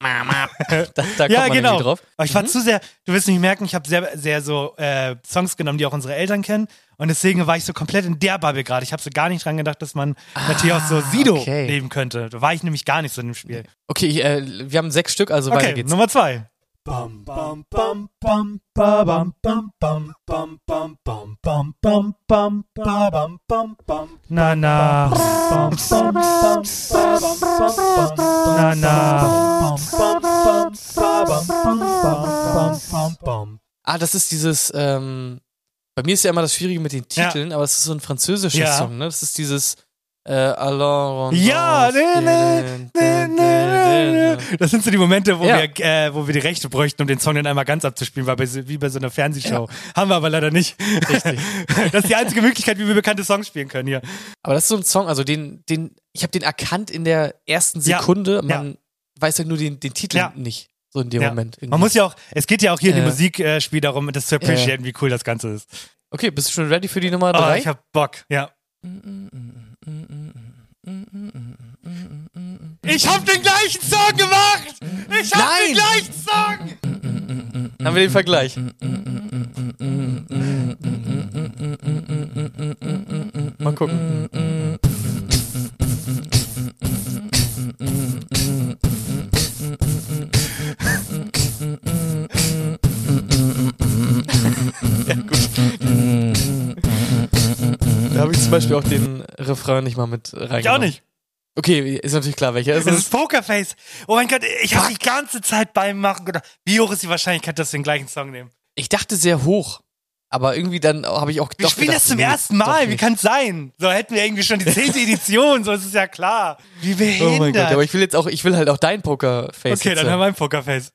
Mama. da, da ja, kommt man genau. drauf. Aber ich war mhm. zu sehr, du wirst nicht merken, ich habe sehr, sehr so äh, Songs genommen, die auch unsere Eltern kennen. Und deswegen war ich so komplett in der Bubble gerade. Ich habe so gar nicht dran gedacht, dass man ah, natürlich so Sido okay. leben könnte. Da war ich nämlich gar nicht so in dem Spiel. Okay, ich, äh, wir haben sechs Stück, also okay, weiter geht's. Nummer zwei. Bam, bam, bam, bam, bam, bam, bam, bam, bam, bam, bam, bam, bam, bam, bam, bam, na na, bam, bam, bam, bam, bam, na na, bam. Ah, das ist dieses. Ähm, bei mir ist ja immer das Schwierige mit den Titeln, aber es ist so ein französischer Song. Ne, das ist dieses. Äh, alors ja, ne, ne, ne, ne, Das sind so die Momente, wo, ja. wir, äh, wo wir die Rechte bräuchten, um den Song dann einmal ganz abzuspielen, weil bei, wie bei so einer Fernsehshow. Ja. Haben wir aber leider nicht. Richtig. das ist die einzige Möglichkeit, wie wir bekannte Songs spielen können hier. Aber das ist so ein Song, also den, den, ich habe den erkannt in der ersten Sekunde. Ja. Man weiß ja nur den, den Titel nicht. So in dem Moment. Irgendwie. Man muss ja auch, es geht ja auch hier äh, in dem Musikspiel darum, das zu appreciaten, wie cool das Ganze ist. Okay, bist du schon ready für die Nummer drei? Oh, ich hab Bock, ja. Mm -mm. Ich hab den gleichen Song gemacht! Ich hab Nein. den gleichen Song! Haben wir den Vergleich? Mal gucken. ja, gut. Da habe ich zum Beispiel auch den Refrain nicht mal mit reingenommen. Ich auch nicht. Okay, ist natürlich klar, welcher ist es? Es ist Pokerface. Oh mein Gott, ich habe die ganze Zeit beim Machen gedacht. Wie hoch ist die Wahrscheinlichkeit, dass wir den gleichen Song nehmen? Ich dachte sehr hoch. Aber irgendwie dann habe ich auch gedacht. Wir spielen das zum ersten Mal, wie kann es sein? So hätten wir irgendwie schon die zehnte Edition, so ist es ja klar. Wie behindert. Oh mein Gott, aber ich will jetzt auch, ich will halt auch dein Pokerface. Okay, dann haben wir ein Pokerface.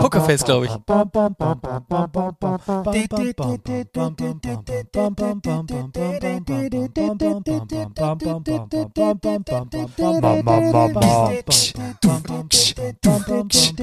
Pokerface, glaube ich. Pokerface, glaube ich.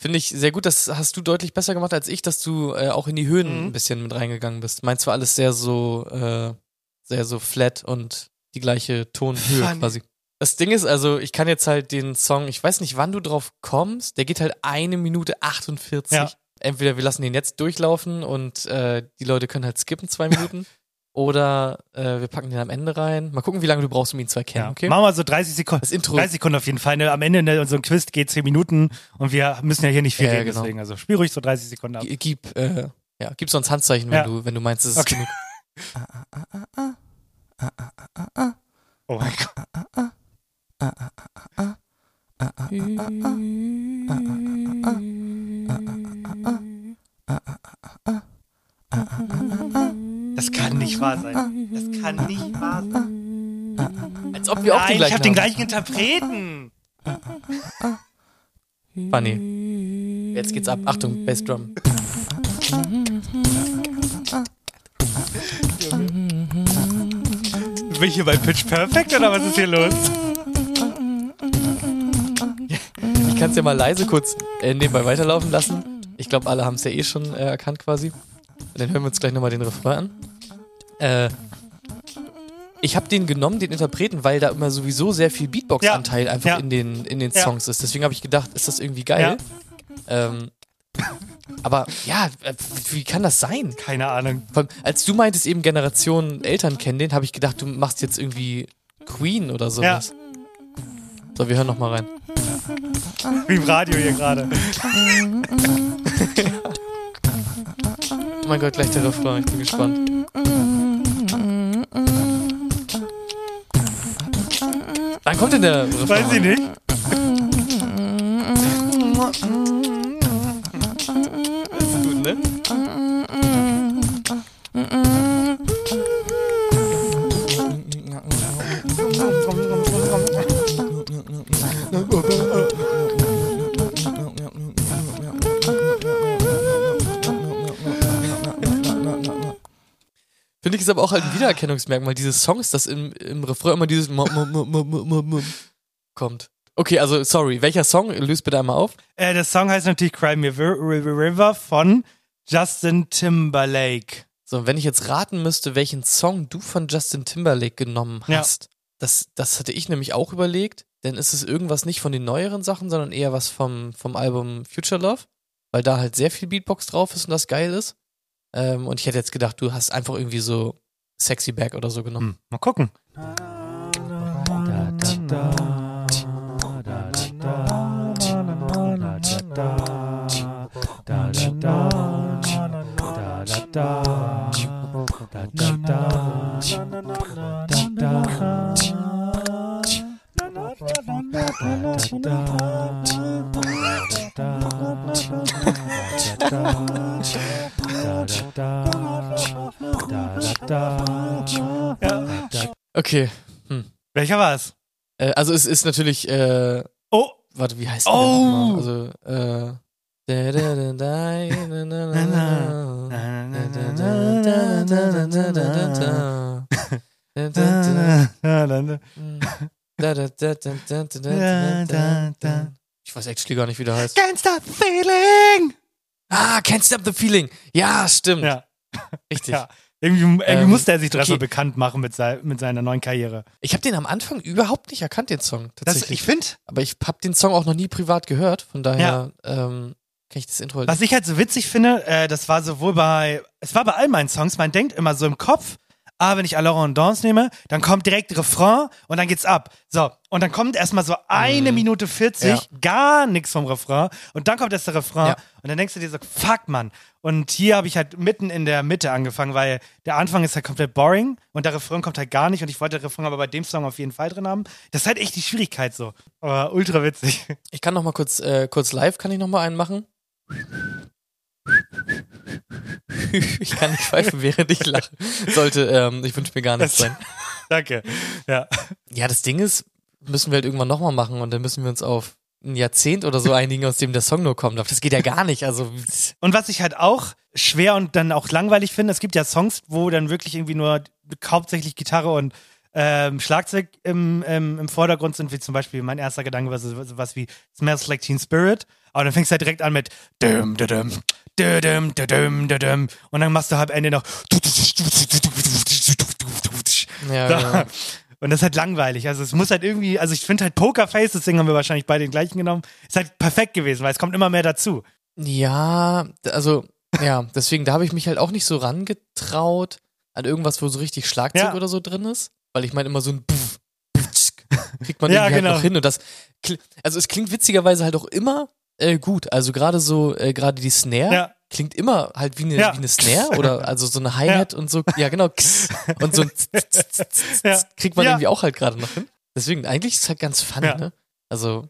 Finde ich sehr gut. Das hast du deutlich besser gemacht als ich, dass du äh, auch in die Höhen Mhm. ein bisschen mit reingegangen bist. Meins war alles sehr so, äh, sehr so flat und die gleiche Tonhöhe Funny. quasi. Das Ding ist also, ich kann jetzt halt den Song, ich weiß nicht, wann du drauf kommst, der geht halt eine Minute 48. Ja. Entweder wir lassen den jetzt durchlaufen und äh, die Leute können halt skippen zwei Minuten. Oder äh, wir packen den am Ende rein. Mal gucken, wie lange du brauchst, um ihn zu erkennen, okay? Machen wir so 30 Sekunden. Das Intro. 30 Sekunden auf jeden Fall. Ne? Am Ende in unserem Quiz geht 10 Minuten und wir müssen ja hier nicht viel Ja, reden, genau. deswegen. Also spiel ruhig so 30 Sekunden ab. G- Gib, äh, ja, gib sonst Handzeichen, wenn Ja. du, wenn du meinst, es ist Okay. genug. Oh mein Gott. Das kann nicht wahr sein. Das kann nicht wahr sein. Als ob wir auch Nein, den ich gleichen habe den haben. gleichen Interpreten. Funny. Jetzt geht's ab. Achtung, Bassdrum. Bin ich hier bei Pitch Perfect oder was ist hier los? Ich kann es ja mal leise kurz äh, nebenbei weiterlaufen lassen. Ich glaube, alle haben es ja eh schon äh, erkannt quasi. Und dann hören wir uns gleich nochmal den Refrain an. Äh, ich habe den genommen, den Interpreten, weil da immer sowieso sehr viel Beatbox-Anteil einfach Ja. in den, in den Ja. Songs ist. Deswegen habe ich gedacht, ist das irgendwie geil. Ähm, aber ja, äh, wie kann das sein? Keine Ahnung. Allem, als du meintest eben Generationen Eltern kennen den, habe ich gedacht, du machst jetzt irgendwie Queen oder sowas. So, wir hören noch mal rein. Wie im Radio hier gerade. Oh mein Gott, gleich der Refrain, ich bin gespannt. Wann kommt denn der Refrain? Weiß ich nicht. Ist aber auch halt ein Wiedererkennungsmerkmal dieses Songs, dass im, im Refrain immer dieses kommt. Okay, also sorry, welcher Song? Löst bitte einmal auf. Äh, der Song heißt natürlich Cry Me River von Justin Timberlake. So, wenn ich jetzt raten müsste, welchen Song du von Justin Timberlake genommen Ja. hast, das, das hatte ich nämlich auch überlegt, denn ist es irgendwas nicht von den neueren Sachen, sondern eher was vom, vom Album Future Love, weil da halt sehr viel Beatbox drauf ist und das geil ist. Ähm, und ich hätte jetzt gedacht, du hast einfach irgendwie so Sexy Back oder so genommen. Hm, mal gucken. Okay. Hm. Welcher war's? Äh, also es ist natürlich, äh, oh, warte, wie heißt Oh. der nochmal? Also, äh, ich weiß actually gar nicht, wie der heißt. Can't stop the feeling! Ah, can't stop the feeling. Ja, stimmt. Ja. Richtig. Ja. Irgendwie, irgendwie ähm, musste er sich dafür okay. bekannt machen mit, sei, mit seiner neuen Karriere. Ich habe den am Anfang überhaupt nicht erkannt, den Song. Tatsächlich. Das, ich finde. Aber ich habe den Song auch noch nie privat gehört, von daher ja. ähm, kann ich das Intro. Was ich halt so witzig finde, äh, das war sowohl bei, es war bei all meinen Songs, man denkt immer so im Kopf, ah, wenn ich Alors en Danse nehme, dann kommt direkt Refrain und dann geht's ab. So, und dann kommt erstmal so eine Minute 40, Ja. gar nichts vom Refrain und dann kommt erst der Refrain Ja. und dann denkst du dir so, fuck, Mann. Und hier habe ich halt mitten in der Mitte angefangen, weil der Anfang ist halt komplett boring und der Refrain kommt halt gar nicht und ich wollte den Refrain aber bei dem Song auf jeden Fall drin haben. Das ist halt echt die Schwierigkeit so. Aber ultra witzig. Ich kann noch mal kurz, äh, kurz live, kann ich noch mal einen machen? ich kann nicht pfeifen, während ich lache. Sollte, ähm, ich wünsche mir gar nichts sein. Danke. Ja. Ja, das Ding ist, müssen wir halt irgendwann nochmal machen und dann müssen wir uns auf ein Jahrzehnt oder so einigen, aus dem der Song nur kommt. Das geht ja gar nicht. Also Und was ich halt auch schwer und dann auch langweilig finde, es gibt ja Songs, wo dann wirklich irgendwie nur hauptsächlich Gitarre und ähm, Schlagzeug im, im, im Vordergrund sind, wie zum Beispiel mein erster Gedanke war so, sowas wie Smells Like Teen Spirit. Aber dann fängst du halt direkt an mit und dann machst du halb Ende noch Ja, Da- genau. Und das ist halt langweilig. Also es muss halt irgendwie, also ich finde halt Pokerface, deswegen haben wir wahrscheinlich beide den gleichen genommen, ist halt perfekt gewesen, weil es kommt immer mehr dazu. Ja, also, ja, deswegen, da habe ich mich halt auch nicht so rangetraut an irgendwas, wo so richtig Schlagzeug Ja. oder so drin ist. Weil ich meine immer so ein kriegt man Ja, irgendwie genau. halt noch hin. Und das, also es klingt witzigerweise halt auch immer äh, gut. Also gerade so, äh, gerade die Snare Ja. klingt immer halt wie eine, Ja. wie eine Snare oder also so eine Hi-Hat und so, ja genau, und so ein Ja. kriegt man Ja. irgendwie auch halt gerade noch hin. Deswegen, eigentlich ist es halt ganz funny, Ja. ne? Also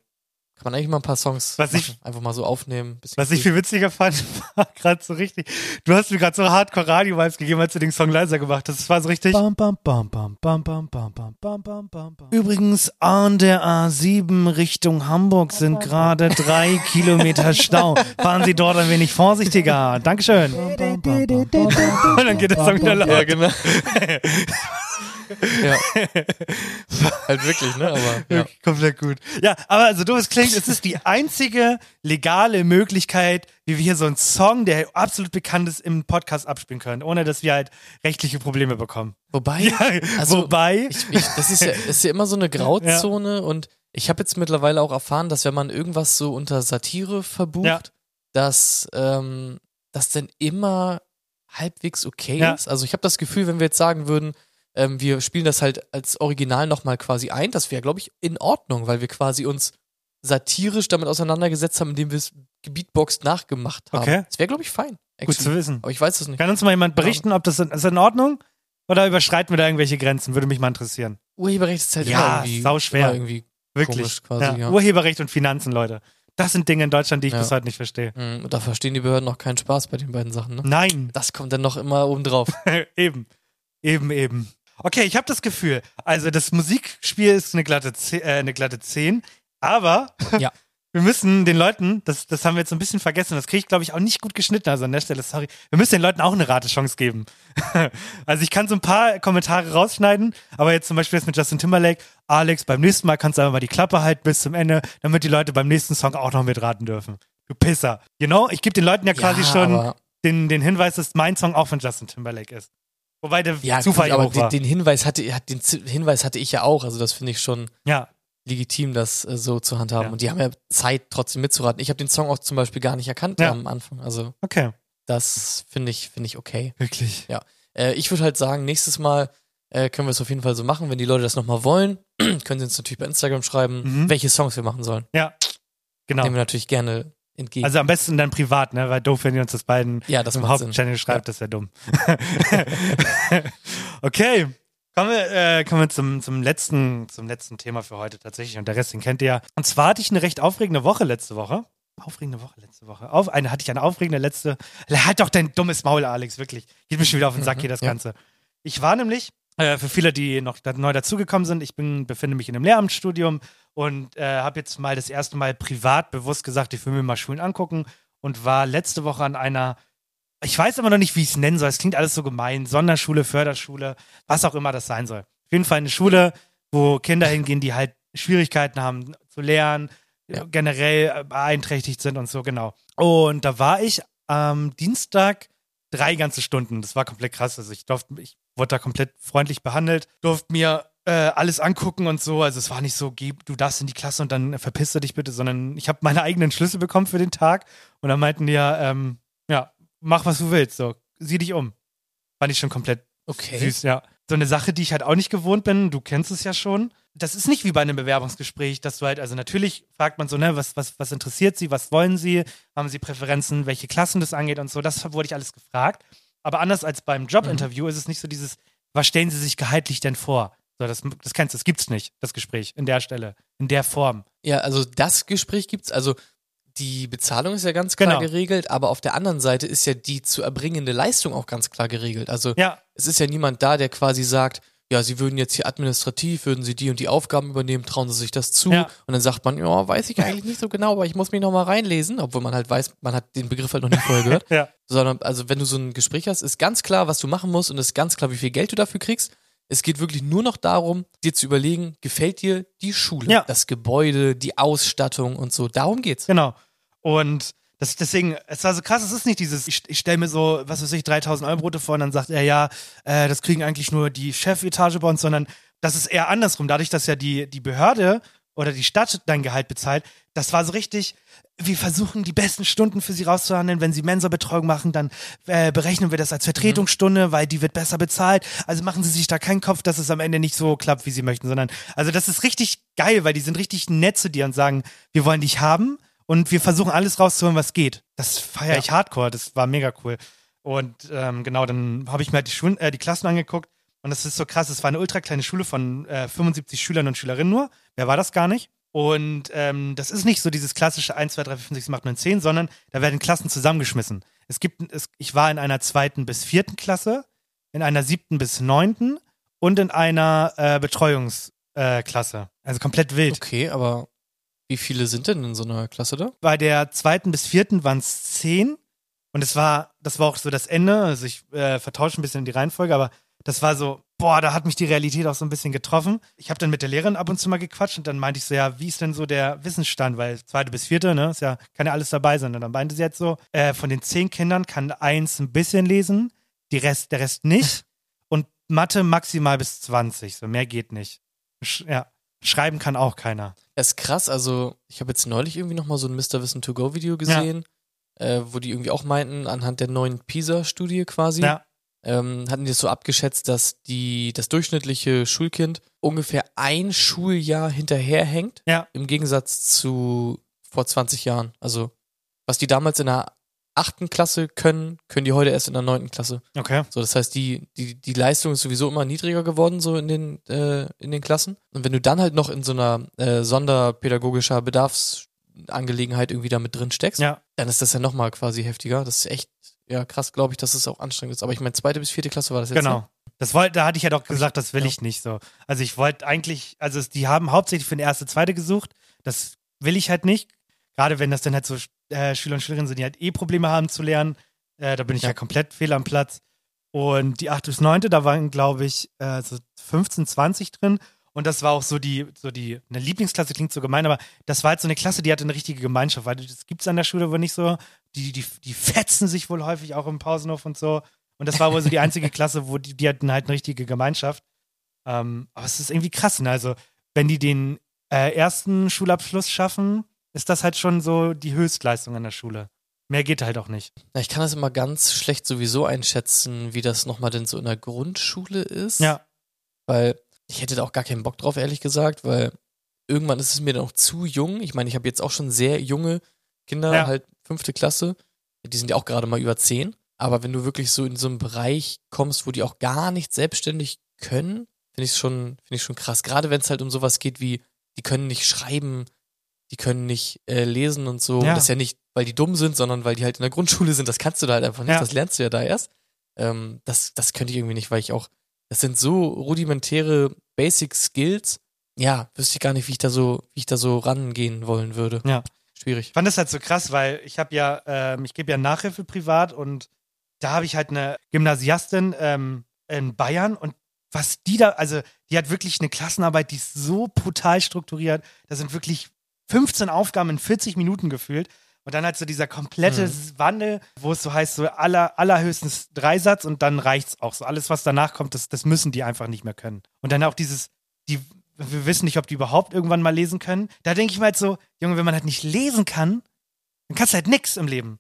kann man eigentlich mal ein paar Songs Was ich- einfach mal so aufnehmen. bisschen Was ich viel witziger fand, war gerade so richtig. Du hast mir gerade so Hardcore-Radio-Vibes gegeben, als du den Song leiser gemacht hast. Das war so richtig. Bam, bam, bam, bam, bam, bam, bam, bam, bam, bam, bam, bam. Übrigens, an der A7 Richtung Hamburg sind gerade drei Kilometer Stau. Fahren Sie dort ein wenig vorsichtiger. Dankeschön. Und dann geht der Song wieder laut. Ja, genau. Ja. halt wirklich, ne? Aber ja. Komplett gut. Ja, aber so doof es klingt, es ist die einzige legale Möglichkeit, wie wir hier so einen Song, der absolut bekannt ist, im Podcast abspielen können, ohne dass wir halt rechtliche Probleme bekommen. Wobei, Ja, also, wobei. ich, ich, das ist ja, ist ja immer so eine Grauzone und ich habe jetzt mittlerweile auch erfahren, dass wenn man irgendwas so unter Satire verbucht, Ja. dass ähm, das dann immer halbwegs okay Ja. ist. Also ich habe das Gefühl, wenn wir jetzt sagen würden, ähm, wir spielen das halt als Original nochmal quasi ein, das wäre, glaube ich, in Ordnung, weil wir quasi uns satirisch damit auseinandergesetzt haben, indem wir es gebeatboxt nachgemacht haben. Okay. Das wäre, glaube ich, fein. Gut zu wissen. Aber ich weiß es nicht. Kann uns mal jemand berichten, ob das in, ist in Ordnung? Oder überschreiten wir da irgendwelche Grenzen? Würde mich mal interessieren. Urheberrecht ist halt Ja, irgendwie, sau schwer. irgendwie Wirklich. quasi, ja. ja. Urheberrecht und Finanzen, Leute. Das sind Dinge in Deutschland, die ich Ja. bis heute nicht verstehe. Mhm, Und da verstehen die Behörden noch keinen Spaß bei den beiden Sachen, ne? Nein. Das kommt dann noch immer oben drauf. eben. Eben, eben. Okay, ich habe das Gefühl, also das Musikspiel ist eine glatte, Ze- äh, eine glatte 10, aber Ja. wir müssen den Leuten, das, das haben wir jetzt so ein bisschen vergessen, das kriege ich glaube ich auch nicht gut geschnitten, also an der Stelle, sorry, wir müssen den Leuten auch eine Ratechance geben. also ich kann so ein paar Kommentare rausschneiden, aber jetzt zum Beispiel jetzt mit Justin Timberlake, Alex, beim nächsten Mal kannst du einfach mal die Klappe halten bis zum Ende, damit die Leute beim nächsten Song auch noch mitraten dürfen. Du Pisser. You know, ich gebe den Leuten ja quasi Ja, schon den, den Hinweis, dass mein Song auch von Justin Timberlake ist. Wobei der Ja, Zufall gut, aber den, den Hinweis hatte, hat- den Z- Hinweis hatte ich ja auch. Also das finde ich schon Ja. legitim, das äh, so zu handhaben. Ja. Und die haben ja Zeit, trotzdem mitzuraten. Ich habe den Song auch zum Beispiel gar nicht erkannt Ja. am Anfang. Also Okay. das finde ich, finde ich okay. Wirklich. Ja. Äh, ich würde halt sagen, nächstes Mal äh, können wir es auf jeden Fall so machen. Wenn die Leute das nochmal wollen, können sie uns natürlich bei Instagram schreiben, Mhm. welche Songs wir machen sollen. Ja. Genau. Nehmen wir natürlich gerne entgegen. Also am besten dann privat, ne? Weil doof, wenn ihr uns das beiden Ja, das im. Hauptchannel schreibt, das wäre dumm. okay. Kommen wir, äh, kommen wir zum, zum, letzten, zum letzten Thema für heute tatsächlich. Und der Rest, den kennt ihr ja. Und zwar hatte ich eine recht aufregende Woche letzte Woche. Aufregende Woche letzte Woche. Auf, eine, hatte ich eine aufregende letzte. Halt doch dein dummes Maul, Alex, wirklich. Geht mir schon wieder auf den Sack Mhm, hier, das ja. Ganze. Ich war nämlich, äh, für viele, die noch neu dazugekommen sind, ich bin, befinde mich in einem Lehramtsstudium und äh, habe jetzt mal das erste Mal privat bewusst gesagt, ich will mir mal Schulen angucken und war letzte Woche an einer, ich weiß aber noch nicht, wie ich es nennen soll, es klingt alles so gemein, Sonderschule, Förderschule, was auch immer das sein soll. Auf jeden Fall eine Schule, wo Kinder hingehen, die halt Schwierigkeiten haben zu lernen, generell äh, beeinträchtigt sind und so, genau. Und da war ich am Dienstag drei ganze Stunden. Das war komplett krass. Also ich durfte, ich wurde da komplett freundlich behandelt, durfte mir äh, alles angucken und so. Also es war nicht so, geh, du darfst in die Klasse und dann verpisst du dich bitte, sondern ich habe meine eigenen Schlüssel bekommen für den Tag und dann meinten die ja, ähm, ja, mach was du willst, so, sieh dich um. Fand ich schon komplett Okay. süß, ja. So eine Sache, die ich halt auch nicht gewohnt bin, du kennst es ja schon. Das ist nicht wie bei einem Bewerbungsgespräch, dass du halt, also natürlich fragt man so, ne, was, was, was interessiert sie, was wollen sie, haben sie Präferenzen, welche Klassen das angeht und so, das wurde ich alles gefragt. Aber anders als beim Jobinterview ist es nicht so dieses, was stellen sie sich gehaltlich denn vor? So, das, das kennst du, das gibt's nicht, das Gespräch, in der Stelle, in der Form. Ja, also das Gespräch gibt's, also die Bezahlung ist ja ganz klar Genau. geregelt, aber auf der anderen Seite ist ja die zu erbringende Leistung auch ganz klar geregelt. Also Ja. es ist ja niemand da, der quasi sagt, ja, sie würden jetzt hier administrativ, würden sie die und die Aufgaben übernehmen, trauen sie sich das zu. Ja. Und dann sagt man, ja, weiß ich eigentlich nicht so genau, aber ich muss mich noch mal reinlesen, obwohl man halt weiß, man hat den Begriff halt noch nie vorher gehört. Ja. Sondern, also wenn du so ein Gespräch hast, ist ganz klar, was du machen musst und ist ganz klar, wie viel Geld du dafür kriegst. Es geht wirklich nur noch darum, dir zu überlegen, gefällt dir die Schule, Ja. das Gebäude, die Ausstattung und so. Darum geht's. Genau. Und das, deswegen, es war so krass, es ist nicht dieses, ich, ich stelle mir so, was weiß ich, 3000 Euro Brote vor und dann sagt er, ja, äh, das kriegen eigentlich nur die Chefetage bei uns, sondern das ist eher andersrum. Dadurch, dass ja die, die Behörde oder die Stadt dein Gehalt bezahlt, das war so richtig, wir versuchen die besten Stunden für sie rauszuhandeln. Wenn sie Mensa-Betreuung machen, dann äh, berechnen wir das als Vertretungsstunde, weil die wird besser bezahlt. Also machen sie sich da keinen Kopf, dass es am Ende nicht so klappt, wie sie möchten, sondern, also das ist richtig geil, weil die sind richtig nett zu dir und sagen, wir wollen dich haben und wir versuchen alles rauszuholen, was geht. Das feiere ich hardcore, das war mega cool. Und ähm, genau, dann habe ich mir halt die, Schulen, äh, die Klassen angeguckt und das ist so krass, es war eine ultra kleine Schule von äh, 75 Schülern und Schülerinnen nur. Wer war das gar nicht? Und ähm, das ist nicht so dieses klassische 1, 2, 3, 4, 5, 6, 7, 8, 9, 10, sondern da werden Klassen zusammengeschmissen. Es gibt, es, ich war in einer zweiten bis vierten Klasse, in einer siebten bis neunten und in einer äh, Betreuungsklasse. Äh, also komplett wild. Okay, aber wie viele sind denn in so einer Klasse da? Bei der zweiten bis vierten waren es zehn. Und es war, das war auch so das Ende. Also ich äh, vertausche ein bisschen die Reihenfolge, aber das war so, boah, da hat mich die Realität auch so ein bisschen getroffen. Ich habe dann mit der Lehrerin ab und zu mal gequatscht und dann meinte ich so, ja, wie ist denn so der Wissensstand? Weil zweite bis vierte, ne, ist ja, kann ja alles dabei sein. Und dann meinte sie jetzt so, äh, von den zehn Kindern kann eins ein bisschen lesen, die Rest, der Rest nicht. und Mathe maximal bis 20, so mehr geht nicht. Sch ja, schreiben kann auch keiner. Das ist krass, also ich habe jetzt neulich irgendwie nochmal so ein Mr. Wissen to Go Video gesehen, äh, wo die irgendwie auch meinten, anhand der neuen PISA-Studie quasi, Ja. Ähm, hatten die das so abgeschätzt, dass die, das durchschnittliche Schulkind ungefähr ein Schuljahr hinterherhängt, Ja. im Gegensatz zu vor 20 Jahren. Also was die damals in der achten Klasse können, können die heute erst in der neunten Klasse. Okay. So, das heißt, die, die, die Leistung ist sowieso immer niedriger geworden, so in den, äh, in den Klassen. Und wenn du dann halt noch in so einer äh, sonderpädagogischer Bedarfsangelegenheit irgendwie da mit drin steckst, Ja. dann ist das ja nochmal quasi heftiger. Das ist echt, ja, krass, glaube ich, dass es auch anstrengend ist. Aber ich meine, zweite bis vierte Klasse war das jetzt. Genau. Ne? Das wollte, da hatte ich ja doch gesagt, das will ich nicht so. Also ich wollte eigentlich, also es, die haben hauptsächlich für eine erste, zweite gesucht. Das will ich halt nicht. Gerade wenn das dann halt so äh, Schüler und Schülerinnen sind, die halt eh Probleme haben zu lernen. Äh, da bin ich ja. komplett fehl am Platz. Und die 8 bis 9, da waren, glaube ich, äh, so 15, 20 drin. Und das war auch so die, so die, eine Lieblingsklasse klingt so gemein, aber das war halt so eine Klasse, die hatte eine richtige Gemeinschaft, weil das gibt es an der Schule wohl nicht so. Die, die, die fetzen sich wohl häufig auch im Pausenhof und so. Und das war wohl so die einzige Klasse, wo die, die hatten halt eine richtige Gemeinschaft. Ähm, aber es ist irgendwie krass, ne? Also, wenn die den äh, ersten Schulabschluss schaffen, ist das halt schon so die Höchstleistung an der Schule. Mehr geht halt auch nicht. Ja, ich kann das immer ganz schlecht sowieso einschätzen, wie das nochmal denn so in der Grundschule ist. Ja. Weil ich hätte da auch gar keinen Bock drauf, ehrlich gesagt, weil irgendwann ist es mir dann auch zu jung. Ich meine, ich habe jetzt auch schon sehr junge Kinder, Ja. halt fünfte Klasse. Die sind ja auch gerade mal über zehn. Aber wenn du wirklich so in so einen Bereich kommst, wo die auch gar nicht selbstständig können, finde ich es schon, finde ich schon krass. Gerade wenn es halt um sowas geht wie, die können nicht schreiben, die können nicht äh, lesen und so. Ja. Das ist ja nicht, weil die dumm sind, sondern weil die halt in der Grundschule sind. Das kannst du da halt einfach nicht. Ja. Das lernst du ja da erst. Ähm, das, das könnte ich irgendwie nicht, weil ich auch, das sind so rudimentäre Basic Skills. Ja, wüsste ich gar nicht, wie ich da so, wie ich da so rangehen wollen würde. Ja. Schwierig. Ich fand das halt so krass, weil ich habe ja, ähm, ich gebe ja Nachhilfe privat und da habe ich halt eine Gymnasiastin ähm, in Bayern und was die da, also die hat wirklich eine Klassenarbeit, die ist so brutal strukturiert. Da sind wirklich 15 Aufgaben in 40 Minuten gefühlt. Und dann halt so dieser komplette Mhm. Wandel, wo es so heißt, so aller, allerhöchstens Dreisatz und dann reicht's auch so. Alles, was danach kommt, das, das müssen die einfach nicht mehr können. Und dann auch dieses, die, wir wissen nicht, ob die überhaupt irgendwann mal lesen können. Da denke ich mir halt so, Junge, wenn man halt nicht lesen kann, dann kannst du halt nix im Leben.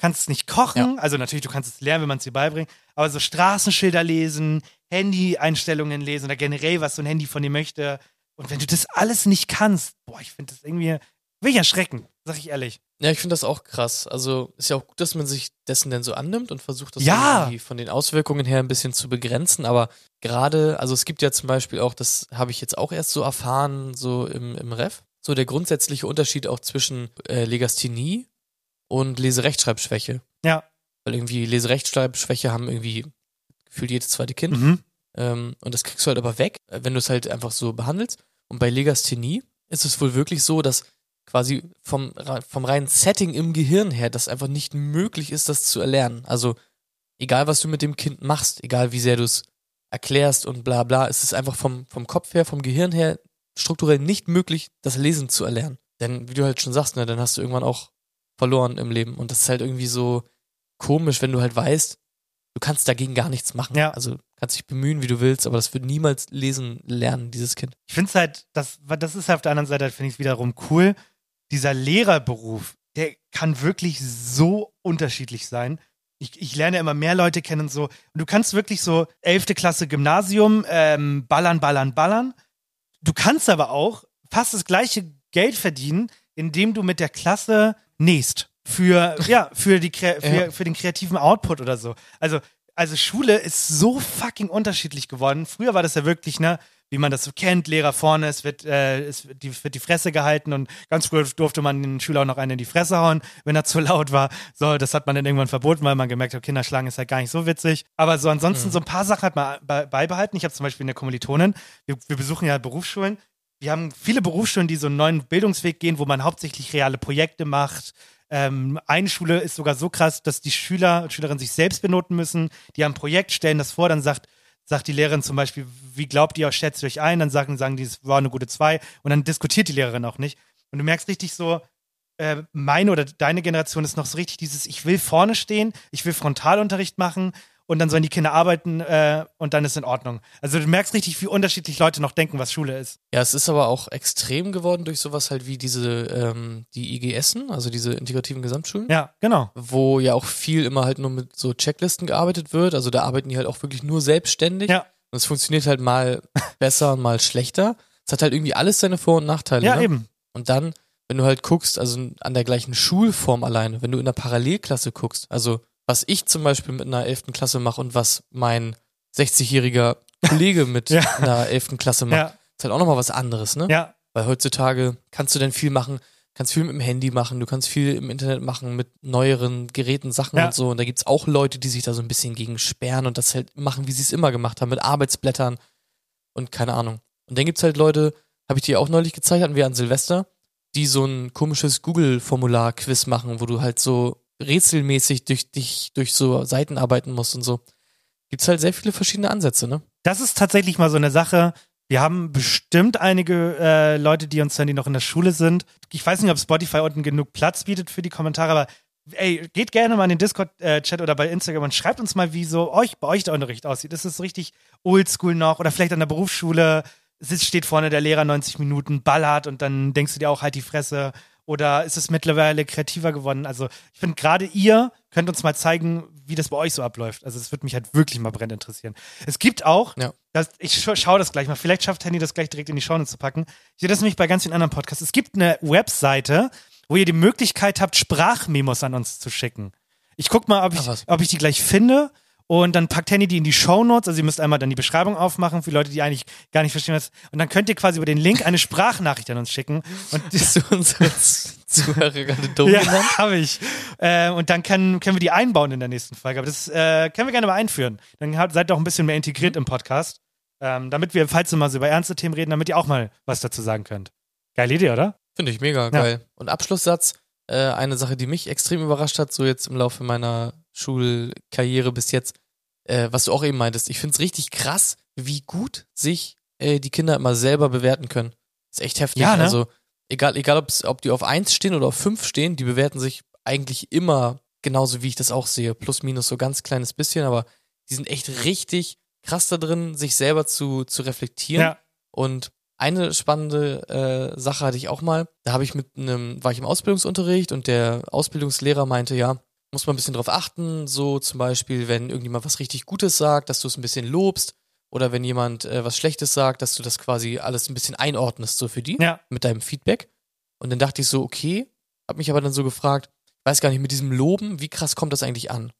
Kannst nicht kochen, also natürlich, du kannst es lernen, wenn man es dir beibringt, aber so Straßenschilder lesen, Handy-Einstellungen lesen oder generell, was so ein Handy von dir möchte. Und wenn du das alles nicht kannst, boah, ich finde das irgendwie, will ich erschrecken, sag ich ehrlich. Ja, ich finde das auch krass. Also ist ja auch gut, dass man sich dessen denn so annimmt und versucht, das Ja. irgendwie von den Auswirkungen her ein bisschen zu begrenzen. Aber gerade, also es gibt ja zum Beispiel auch, das habe ich jetzt auch erst so erfahren, so im, im Ref, so der grundsätzliche Unterschied auch zwischen äh, Legasthenie und Leserechtschreibschwäche. Ja. Weil irgendwie Leserechtschreibschwäche haben irgendwie gefühlt jedes zweite Kind. Mhm. Ähm, und das kriegst du halt aber weg, äh, wenn du es halt einfach so behandelst. Und bei Legasthenie ist es wohl wirklich so, dass quasi vom, vom reinen Setting im Gehirn her, das einfach nicht möglich ist, das zu erlernen. Also egal, was du mit dem Kind machst, egal wie sehr du es erklärst und bla bla, es ist einfach vom, vom Kopf her, vom Gehirn her strukturell nicht möglich, das Lesen zu erlernen. Denn wie du halt schon sagst, ne, dann hast du irgendwann auch verloren im Leben. Und das ist halt irgendwie so komisch, wenn du halt weißt, du kannst dagegen gar nichts machen. Ja. Also kannst dich bemühen, wie du willst, aber das wird niemals lesen lernen, dieses Kind. Ich finde es halt, das, das ist auf der anderen Seite, finde ich es wiederum cool. Dieser Lehrerberuf, der kann wirklich so unterschiedlich sein. Ich, ich lerne immer mehr Leute kennen und so. Und du kannst wirklich so 11. Klasse Gymnasium ähm, ballern, ballern, ballern. Du kannst aber auch fast das gleiche Geld verdienen, indem du mit der Klasse nähst. Für, ja, für, die, für, Ja. für den kreativen Output oder so. Also, also Schule ist so fucking unterschiedlich geworden. Früher war das ja wirklich, ne, wie man das so kennt, Lehrer vorne, es wird, äh, es wird die, wird die Fresse gehalten und ganz früher durfte man den Schüler auch noch einen in die Fresse hauen, wenn er zu laut war. So, das hat man dann irgendwann verboten, weil man gemerkt hat, Kinder schlagen ist halt gar nicht so witzig. Aber so ansonsten Mhm. so ein paar Sachen hat man be beibehalten. Ich habe zum Beispiel eine Kommilitonin, wir, wir besuchen ja Berufsschulen. Wir haben viele Berufsschulen, die so einen neuen Bildungsweg gehen, wo man hauptsächlich reale Projekte macht. Ähm, eine Schule ist sogar so krass, dass die Schüler und Schülerinnen sich selbst benoten müssen. Die haben ein Projekt, stellen das vor, dann sagt, sagt die Lehrerin zum Beispiel, wie glaubt ihr, schätzt ihr euch ein? Dann sagen, sagen die, es war eine gute zwei. Und dann diskutiert die Lehrerin auch nicht. Und du merkst richtig so, äh, meine oder deine Generation ist noch so richtig dieses, ich will vorne stehen, ich will Frontalunterricht machen und dann sollen die Kinder arbeiten äh, und dann ist in Ordnung. Also du merkst richtig, wie unterschiedlich Leute noch denken, was Schule ist. Ja, es ist aber auch extrem geworden durch sowas halt wie diese, ähm, die IGSen, also diese integrativen Gesamtschulen. Ja, genau. Wo ja auch viel immer halt nur mit so Checklisten gearbeitet wird. Also da arbeiten die halt auch wirklich nur selbstständig. Ja. Und es funktioniert halt mal besser und mal schlechter. Es hat halt irgendwie alles seine Vor- und Nachteile. Ja, ne? eben. Und dann, wenn du halt guckst, also an der gleichen Schulform alleine, wenn du in der Parallelklasse guckst, also was ich zum Beispiel mit einer 11. Klasse mache und was mein 60-jähriger Kollege mit Ja. einer 11. Klasse macht, Ja. ist halt auch nochmal was anderes, ne? Ja. Weil heutzutage kannst du denn viel machen, kannst viel mit dem Handy machen, du kannst viel im Internet machen mit neueren Geräten, Sachen Ja. und so. Und da gibt's auch Leute, die sich da so ein bisschen gegen sperren und das halt machen, wie sie es immer gemacht haben, mit Arbeitsblättern und keine Ahnung. Und dann gibt's halt Leute, habe ich dir auch neulich gezeigt, hatten wir an Silvester, die so ein komisches Google-Formular-Quiz machen, wo du halt so rätselmäßig durch dich durch so Seiten arbeiten musst und so. Gibt's halt sehr viele verschiedene Ansätze, ne? Das ist tatsächlich mal so eine Sache. Wir haben bestimmt einige äh, Leute, die uns hören, die noch in der Schule sind. Ich weiß nicht, ob Spotify unten genug Platz bietet für die Kommentare, aber ey, geht gerne mal in den Discord-Chat oder bei Instagram und schreibt uns mal, wie so euch, bei euch der Unterricht aussieht. Ist es richtig oldschool noch oder vielleicht an der Berufsschule sitzt, steht vorne der Lehrer 90 Minuten, ballert und dann denkst du dir auch halt die Fresse. Oder ist es mittlerweile kreativer geworden? Also ich finde, gerade ihr könnt uns mal zeigen, wie das bei euch so abläuft. Also es würde mich halt wirklich mal brennend interessieren. Es gibt auch, Ja. das, ich scha schaue das gleich mal, vielleicht schafft Handy das gleich direkt in die Show zu packen. Ich sehe das nämlich bei ganz vielen anderen Podcasts. Es gibt eine Webseite, wo ihr die Möglichkeit habt, Sprachmemos an uns zu schicken. Ich guck mal, ob ich, ob ich die gleich finde. Und dann packt Henny die in die Shownotes. Also ihr müsst einmal dann die Beschreibung aufmachen für Leute, die eigentlich gar nicht verstehen, was. Und dann könnt ihr quasi über den Link eine Sprachnachricht an uns schicken. Und Hast du unsere Zuhörer gerade dumm ja, genannt? habe ich. Äh, und dann können, können wir die einbauen in der nächsten Folge. Aber das äh, können wir gerne mal einführen. Dann habt- seid ihr auch ein bisschen mehr integriert im Podcast. Ähm, damit wir, falls wir mal so über ernste Themen reden, damit ihr auch mal was dazu sagen könnt. Geile Idee, oder? Finde ich mega geil. Und Abschlusssatz, äh, eine Sache, die mich extrem überrascht hat, so jetzt im Laufe meiner Schulkarriere bis jetzt, äh, was du auch eben meintest. Ich finde es richtig krass, wie gut sich äh, die Kinder immer selber bewerten können. ist echt heftig. Ja, ne? Also egal, egal ob's, ob die auf eins stehen oder auf fünf stehen, die bewerten sich eigentlich immer genauso, wie ich das auch sehe. Plus, minus so ganz kleines bisschen, aber die sind echt richtig krass da drin, sich selber zu, zu reflektieren. Ja. Und eine spannende äh, Sache hatte ich auch mal. Da habe ich mit einem, war ich im Ausbildungsunterricht und der Ausbildungslehrer meinte, ja, muss man ein bisschen drauf achten, so zum Beispiel, wenn irgendjemand was richtig Gutes sagt, dass du es ein bisschen lobst oder wenn jemand äh, was Schlechtes sagt, dass du das quasi alles ein bisschen einordnest, so für die, Ja. mit deinem Feedback. Und dann dachte ich so, okay, habe mich aber dann so gefragt, ich weiß gar nicht, mit diesem Loben, wie krass kommt das eigentlich an?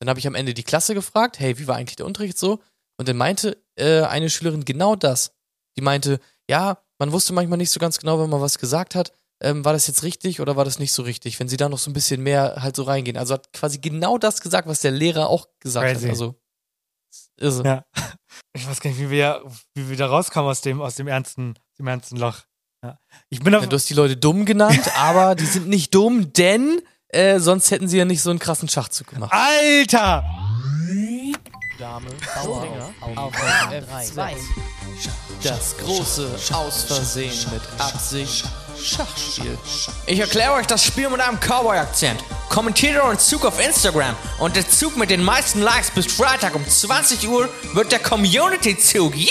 Dann habe ich am Ende die Klasse gefragt, hey, wie war eigentlich der Unterricht so? Und dann meinte äh, eine Schülerin genau das. Die meinte, ja, man wusste manchmal nicht so ganz genau, wenn man was gesagt hat, ähm, war das jetzt richtig oder war das nicht so richtig, wenn sie da noch so ein bisschen mehr halt so reingehen. Also hat quasi genau das gesagt, was der Lehrer auch gesagt Crazy. hat. Also irre. Ja. Ich weiß gar nicht, wie wir, wie wir da rauskommen aus dem, aus dem ernsten, dem ernsten Loch. Ja. Ich bin auf, Ja, du hast die Leute dumm genannt, aber die sind nicht dumm, denn äh, sonst hätten sie ja nicht so einen krassen Schachzug gemacht. Alter! Dame, Bauer auf, auf F2. Das große Aus Versehen mit Absicht Schachspiel. Ich erkläre euch das Spiel mit einem Cowboy-Akzent. Kommentiert euren Zug auf Instagram und der Zug mit den meisten Likes bis Freitag um 20 Uhr wird der Community-Zug. Yeah!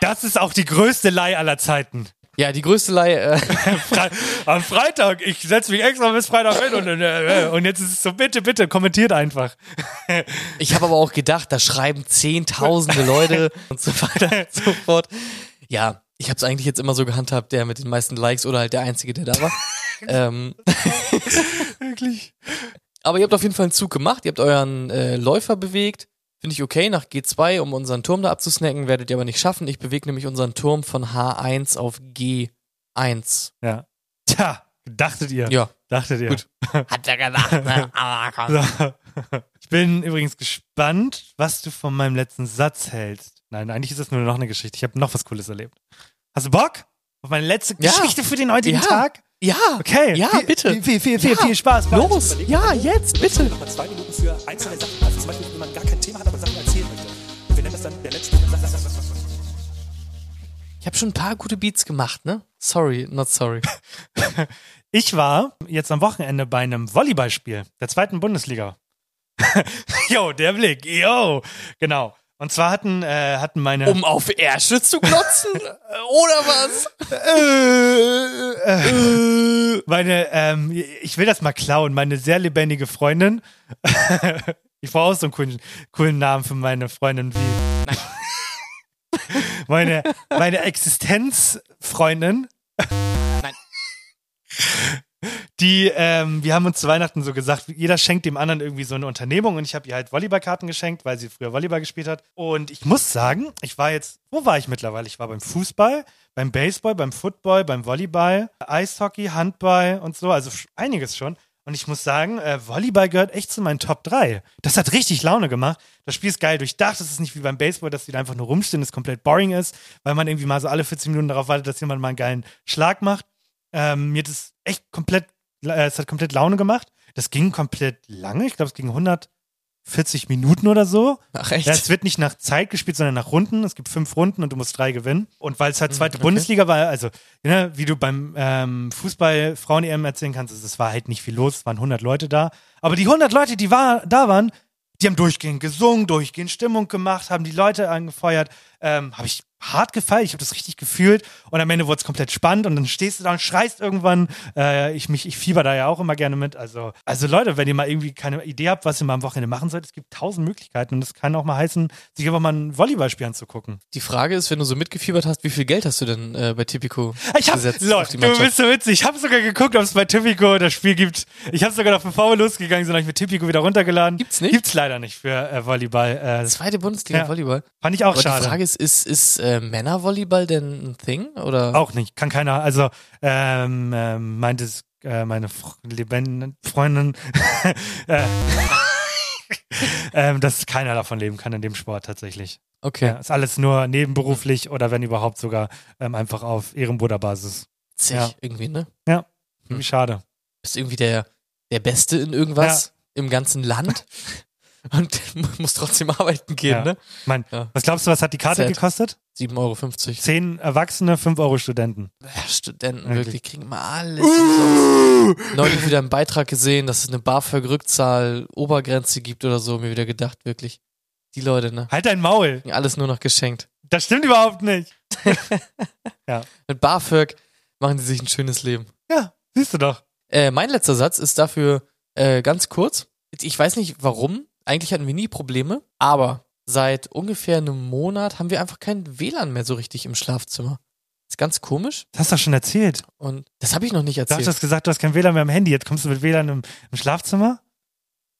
Das ist auch die größte Leih aller Zeiten. Ja, die größte Leihe. Äh, am Freitag, ich setze mich extra bis Freitag hin und, äh, und jetzt ist es so, bitte, bitte, kommentiert einfach. ich habe aber auch gedacht, da schreiben zehntausende Leute und so weiter und so fort. Ja, ich habe es eigentlich jetzt immer so gehandhabt, der mit den meisten Likes oder halt der Einzige, der da war. ähm, Wirklich. aber ihr habt auf jeden Fall einen Zug gemacht, ihr habt euren äh, Läufer bewegt. Finde ich okay, nach G2, um unseren Turm da abzusnacken, werdet ihr aber nicht schaffen. Ich bewege nämlich unseren Turm von H1 auf G1. Ja. Tja, dachtet ihr. Ja. Dachtet ihr. Gut. Hat er gedacht, ne? Aber komm. Ich bin übrigens gespannt, was du von meinem letzten Satz hältst. Nein, eigentlich ist das nur noch eine Geschichte. Ich habe noch was Cooles erlebt. Hast du Bock? Auf meine letzte Ja. Geschichte für den heutigen Ja. Tag? Ja, Okay. ja, viel, bitte. Viel, viel, viel, viel, Ja. viel Spaß. Los, ja, jetzt, bitte. Nochmal zwei Minuten für einzelne Sachen. Also zum Beispiel, wenn man gar kein Thema hat, aber Sachen erzählen möchte. Und wir nennen das dann der letzte. Ich habe schon ein paar gute Beats gemacht, ne? Sorry, not sorry. Ich war jetzt am Wochenende bei einem Volleyballspiel der zweiten Bundesliga. Jo, der Blick. Jo, genau. Und zwar hatten, äh, hatten meine. Um auf Ärsche zu klotzen? Oder was? Äh, äh, meine, ähm, ich will das mal klauen. Meine sehr lebendige Freundin. ich brauche auch so einen coolen, coolen Namen für meine Freundin wie. meine, meine Existenzfreundin. Nein. Die, ähm, wir haben uns zu Weihnachten so gesagt, jeder schenkt dem anderen irgendwie so eine Unternehmung und ich habe ihr halt Volleyballkarten geschenkt, weil sie früher Volleyball gespielt hat. Und ich muss sagen, ich war jetzt, wo war ich mittlerweile? Ich war beim Fußball, beim Baseball, beim Football, beim Volleyball, Eishockey, Handball und so, also einiges schon. Und ich muss sagen, äh, Volleyball gehört echt zu meinen Top 3. Das hat richtig Laune gemacht. Das Spiel ist geil durchdacht. Es ist nicht wie beim Baseball, dass die da einfach nur rumstehen, das komplett boring ist, weil man irgendwie mal so alle 40 Minuten darauf wartet, dass jemand mal einen geilen Schlag macht. Ähm, mir hat es echt komplett, äh, es hat komplett Laune gemacht. Das ging komplett lange. Ich glaube, es ging 140 Minuten oder so. Ach, echt? Ja, es wird nicht nach Zeit gespielt, sondern nach Runden. Es gibt fünf Runden und du musst drei gewinnen. Und weil es halt zweite okay. Bundesliga war, also, ne, wie du beim ähm, Fußball Frauen-EM erzählen kannst, es war halt nicht viel los. Es waren 100 Leute da. Aber die 100 Leute, die war, da waren, die haben durchgehend gesungen, durchgehend Stimmung gemacht, haben die Leute angefeuert. Ähm, habe ich hart gefallen. Ich habe das richtig gefühlt. Und am Ende wurde es komplett spannend. Und dann stehst du da und schreist irgendwann. Äh, ich, mich, ich fieber da ja auch immer gerne mit. Also, also Leute, wenn ihr mal irgendwie keine Idee habt, was ihr mal am Wochenende machen sollt, es gibt tausend Möglichkeiten. Und das kann auch mal heißen, sich einfach mal ein Volleyballspiel anzugucken. Die Frage ist, wenn du so mitgefiebert hast, wie viel Geld hast du denn äh, bei Tipico Ich hab, gesetzt? Leute, du bist so witzig. Ich habe sogar geguckt, ob es bei Tipico das Spiel gibt. Ich habe sogar noch bevor wir losgegangen sind, habe ich mit Tipico wieder runtergeladen. Gibt's nicht? Gibt's leider nicht für äh, Volleyball. Äh, Zweite Bundesliga Ja. Volleyball. Fand ich auch Aber schade. die Frage ist, ist, ist äh, Männervolleyball denn ein Thing? Oder? Auch nicht, kann keiner. Also ähm, ähm, meint es äh, meine Fr lebende Freundin, äh, ähm, dass keiner davon leben kann in dem Sport tatsächlich. Okay. Ja, ist alles nur nebenberuflich oder wenn überhaupt sogar ähm, einfach auf Ehrenbruderbasis. Zig, Ja. irgendwie, ne? Ja, Hm. schade. Bist irgendwie der, der Beste in irgendwas im ganzen Land und muss trotzdem arbeiten gehen, Ja. ne? Mein, Ja. Was glaubst du, was hat die Karte Sad. gekostet? 7,50 Euro. Zehn Erwachsene, fünf Euro Studenten. Ja, Studenten Wirklich. wirklich kriegen immer alles umsonst. Neulich wieder einen Beitrag gesehen, dass es eine BAföG-Rückzahl Obergrenze gibt oder so. Mir wieder gedacht, wirklich. Die Leute, ne? Halt dein Maul. Alles nur noch geschenkt. Das stimmt überhaupt nicht. ja. Mit BAföG machen die sich ein schönes Leben. Ja, siehst du doch. Äh, mein letzter Satz ist dafür äh, ganz kurz. Ich weiß nicht warum. Eigentlich hatten wir nie Probleme, aber seit ungefähr einem Monat haben wir einfach kein WLAN mehr so richtig im Schlafzimmer. Ist ganz komisch. Das hast du doch schon erzählt. Und das habe ich noch nicht Du hast erzählt. gesagt, du hast kein WLAN mehr am Handy. Jetzt kommst du mit WLAN im, im Schlafzimmer?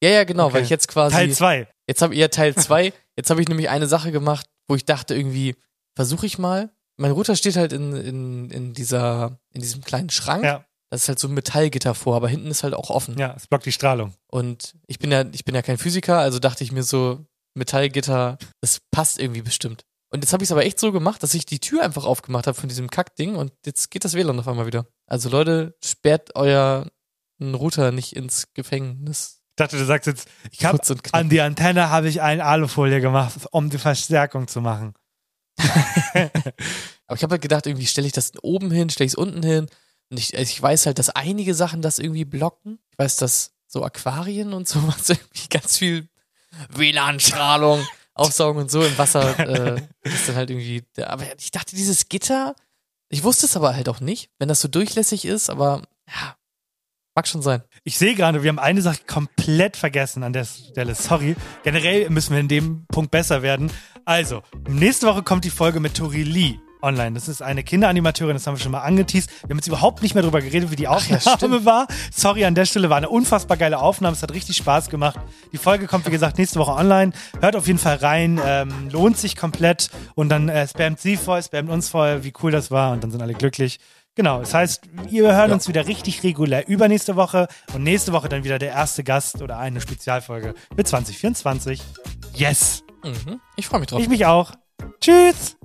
Ja, ja, genau, Okay. weil ich jetzt quasi. Teil 2. Jetzt habe ich ja Teil 2. jetzt habe ich nämlich eine Sache gemacht, wo ich dachte irgendwie, versuche ich mal. mein Router steht halt in, in, in dieser, in diesem kleinen Schrank. Ja. Da ist halt so ein Metallgitter vor, aber hinten ist halt auch offen. Ja, es blockt die Strahlung. Und ich bin ja, ich bin ja kein Physiker, also dachte ich mir so, Metallgitter, das passt irgendwie bestimmt. Und jetzt habe ich es aber echt so gemacht, dass ich die Tür einfach aufgemacht habe von diesem Kackding und jetzt geht das WLAN auf einmal wieder. Also Leute, sperrt euer Router nicht ins Gefängnis. Ich dachte, du sagst jetzt, ich habe an die Antenne habe ich eine Alufolie gemacht, um die Verstärkung zu machen. Aber ich habe halt gedacht, irgendwie stelle ich das oben hin, stelle ich es unten hin. Und ich, also ich weiß halt, dass einige Sachen das irgendwie blocken. Ich weiß, dass so Aquarien und sowas irgendwie ganz viel WLAN-Strahlung aufsaugen und so im Wasser äh, ist dann halt irgendwie. Aber ich dachte, dieses Gitter, ich wusste es aber halt auch nicht, wenn das so durchlässig ist, aber ja, mag schon sein. Ich sehe gerade, wir haben eine Sache komplett vergessen an der Stelle. Sorry. Generell müssen wir in dem Punkt besser werden. Also, nächste Woche kommt die Folge mit Tori Lee online. Das ist eine Kinderanimateurin, das haben wir schon mal angeteased. Wir haben jetzt überhaupt nicht mehr darüber geredet, wie die Aufnahme war. Sorry an der Stelle, war eine unfassbar geile Aufnahme. Es hat richtig Spaß gemacht. Die Folge kommt, wie gesagt, nächste Woche online. Hört auf jeden Fall rein. Ähm, lohnt sich komplett. Und dann äh, spammt sie voll, spammt uns voll, wie cool das war. Und dann sind alle glücklich. Genau, das heißt, wir hören uns wieder richtig regulär übernächste Woche und nächste Woche dann wieder der erste Gast oder eine Spezialfolge für 2024. Yes! Mhm. Ich freue mich drauf. Ich mich auch. Tschüss!